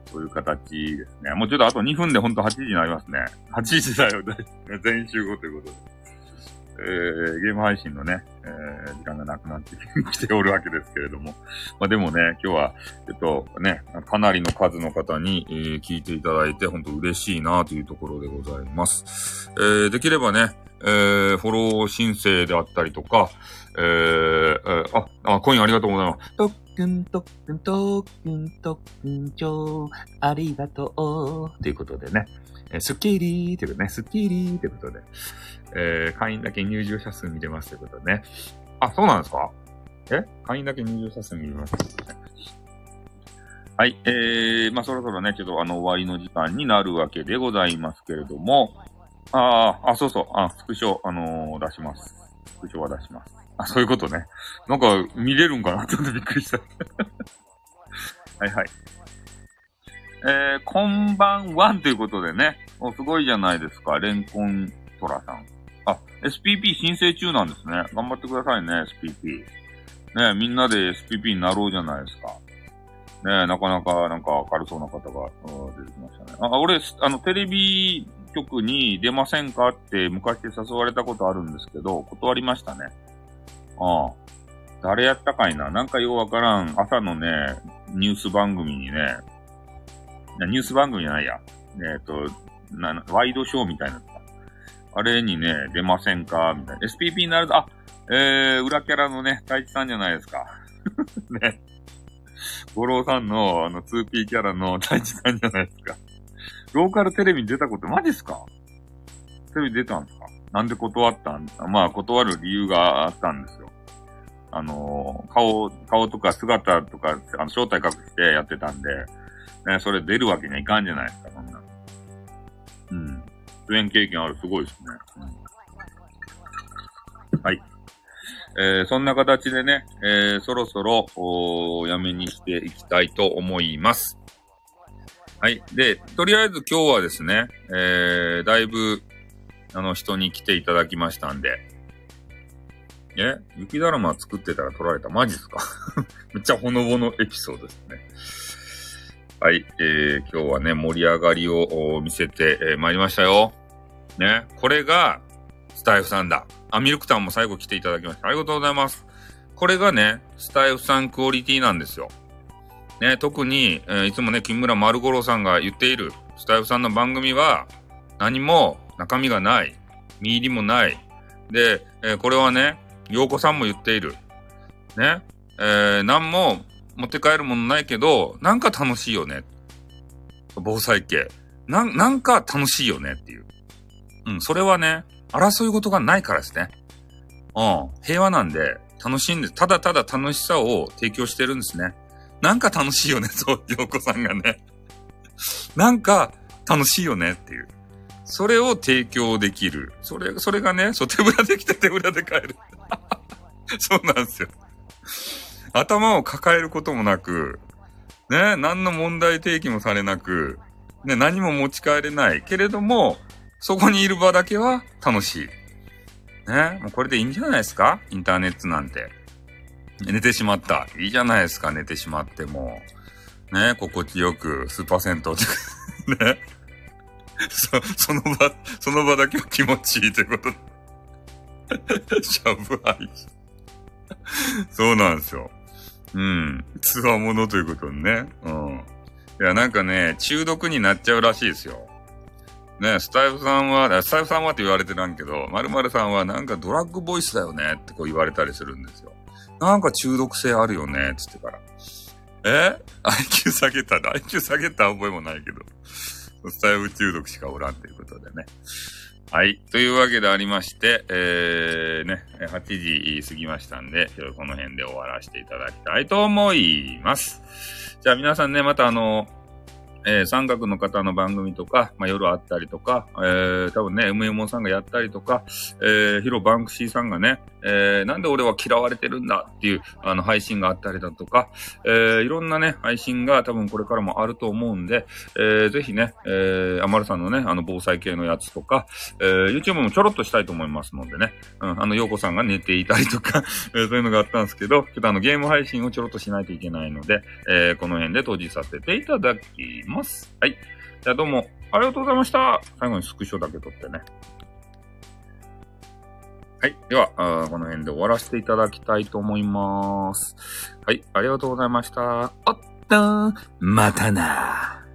そういう形ですね。もうちょっとあと2分でほんと8時になりますね。8時だよ。全員集合ということで。えー、ゲーム配信のね、えー、時間がなくなってきておるわけですけれども。まあでもね、今日は、えっとね、かなりの数の方に、えー、聞いていただいて、本当嬉しいなというところでございます。えー、できればね、えー、フォロー申請であったりとか、えー、えー、あ、あ、コインありがとうございます。特訓、特訓、特訓、特訓、超、ありがとう。ということでね、えー、スッキリーということね、スッキリーということで、えー、会員だけ入場者数見れますということでね。あ、そうなんですかえ会員だけ入場者数見れます、はい。えー、まあ、そろそろね、ちょっとあの、終わりの時間になるわけでございますけれども、ああ、あ、そうそう、あ、スクショ、あのー、出します。スクショは出します。あ、そういうことね。なんか、見れるんかなちょっとびっくりした。はいはい。えー、こんばんはということでね。お、すごいじゃないですか。レンコントラさん。あ、SPP 申請中なんですね。頑張ってくださいね、SPP。ねみんなで SPP になろうじゃないですか。ねなかなか、なんか明るそうな方が出てきましたね。あ、俺、あの、テレビ局に出ませんかって昔誘われたことあるんですけど、断りましたね。ああ。誰やったかいななんかようわからん、朝のね、ニュース番組にね、ニュース番組じゃないや。えっ、ー、と、な、ワイドショーみたいなあれにね、出ませんか？みたいな。SPP になると、あ、えー、裏キャラのね、太一さんじゃないですか。ね。五郎さんの、あの、2P キャラの太一さんじゃないですか。ローカルテレビに出たことマジっすか？テレビ出たんですか？なんで断ったん？まあ、断る理由があったんですよ。あの、顔、顔とか姿とか、あの、正体隠してやってたんで、ね、それ出るわけにはいかんじゃないですか、そんな。うん。出演経験ある、すごいですね。はい。えー、そんな形でね、えー、そろそろ、おやめにしていきたいと思います。はい。で、とりあえず今日はですね、えー、だいぶ、あの、人に来ていただきましたんで、え雪だるま作ってたら取られた？マジっすか？めっちゃほのぼのエピソードですね。はい、えー、今日はね、盛り上がりを見せて、えー、参りましたよ。ね、これが、スタイフさんだ。あ、ミルクタンも最後来ていただきました。ありがとうございます。これがね、スタイフさんクオリティなんですよ。ね、特に、えー、いつもね、木村丸五郎さんが言っている、スタイフさんの番組は、何も中身がない。見入りもない。で、えー、これはね、洋子さんも言っている。ね、えー、何も持って帰るものないけど、なんか楽しいよね。防災系。なん、なんか楽しいよねっていう。うん、それはね、争い事がないからですね。うん、平和なんで、楽しんで、ただただ楽しさを提供してるんですね。なんか楽しいよね、そう、洋子さんがね。なんか楽しいよねっていう。それを提供できる。それ、それがね、そう、手ぶらできて手ぶらで帰る。そうなんですよ。頭を抱えることもなく、ね、何の問題提起もされなく、ね、何も持ち帰れない。けれども、そこにいる場だけは楽しい。ね、もうこれでいいんじゃないですか？インターネットなんて。寝てしまった。いいじゃないですか、寝てしまっても。ね、心地よく、スーパー銭湯 ね。そ、その場、その場だけは気持ちいいということで。しゃぶはい。そうなんですよ。うん。つわものということでね。うん。いや、なんかね、中毒になっちゃうらしいですよ。ね、スタイフさんは、スタイフさんはって言われてなんけど、〇〇さんはなんかドラッグボイスだよねってこう言われたりするんですよ。なんか中毒性あるよね、つってから。え ?IQ 下げた ?IQ 下げた覚えもないけど。スタイフ中毒しかおらんということでね。はい。というわけでありまして、えー、ね、8時過ぎましたんで、この辺で終わらせていただきたいと思います。じゃあ皆さんね、またあの、えー、三角の方の番組とか、まあ、夜あったりとか、えー、多分ね、MMO さんがやったりとか、えー、ヒロバンクシーさんがね、えー、なんで俺は嫌われてるんだっていう、あの、配信があったりだとか、えー、いろんなね、配信が多分これからもあると思うんで、えー、ぜひね、えー、アマルさんのね、あの、防災系のやつとか、えー、YouTube もちょろっとしたいと思いますのでね、うん、あの、ヨーコさんが寝ていたりとか、えー、そういうのがあったんですけど、ちょっとあの、ゲーム配信をちょろっとしないといけないので、えー、この辺で閉じさせていただきます。ます。はい。じゃあどうもありがとうございました。最後にスクショだけ撮ってね。はい。では、この辺で終わらせていただきたいと思います。はい。ありがとうございました。おっとまたな。ー。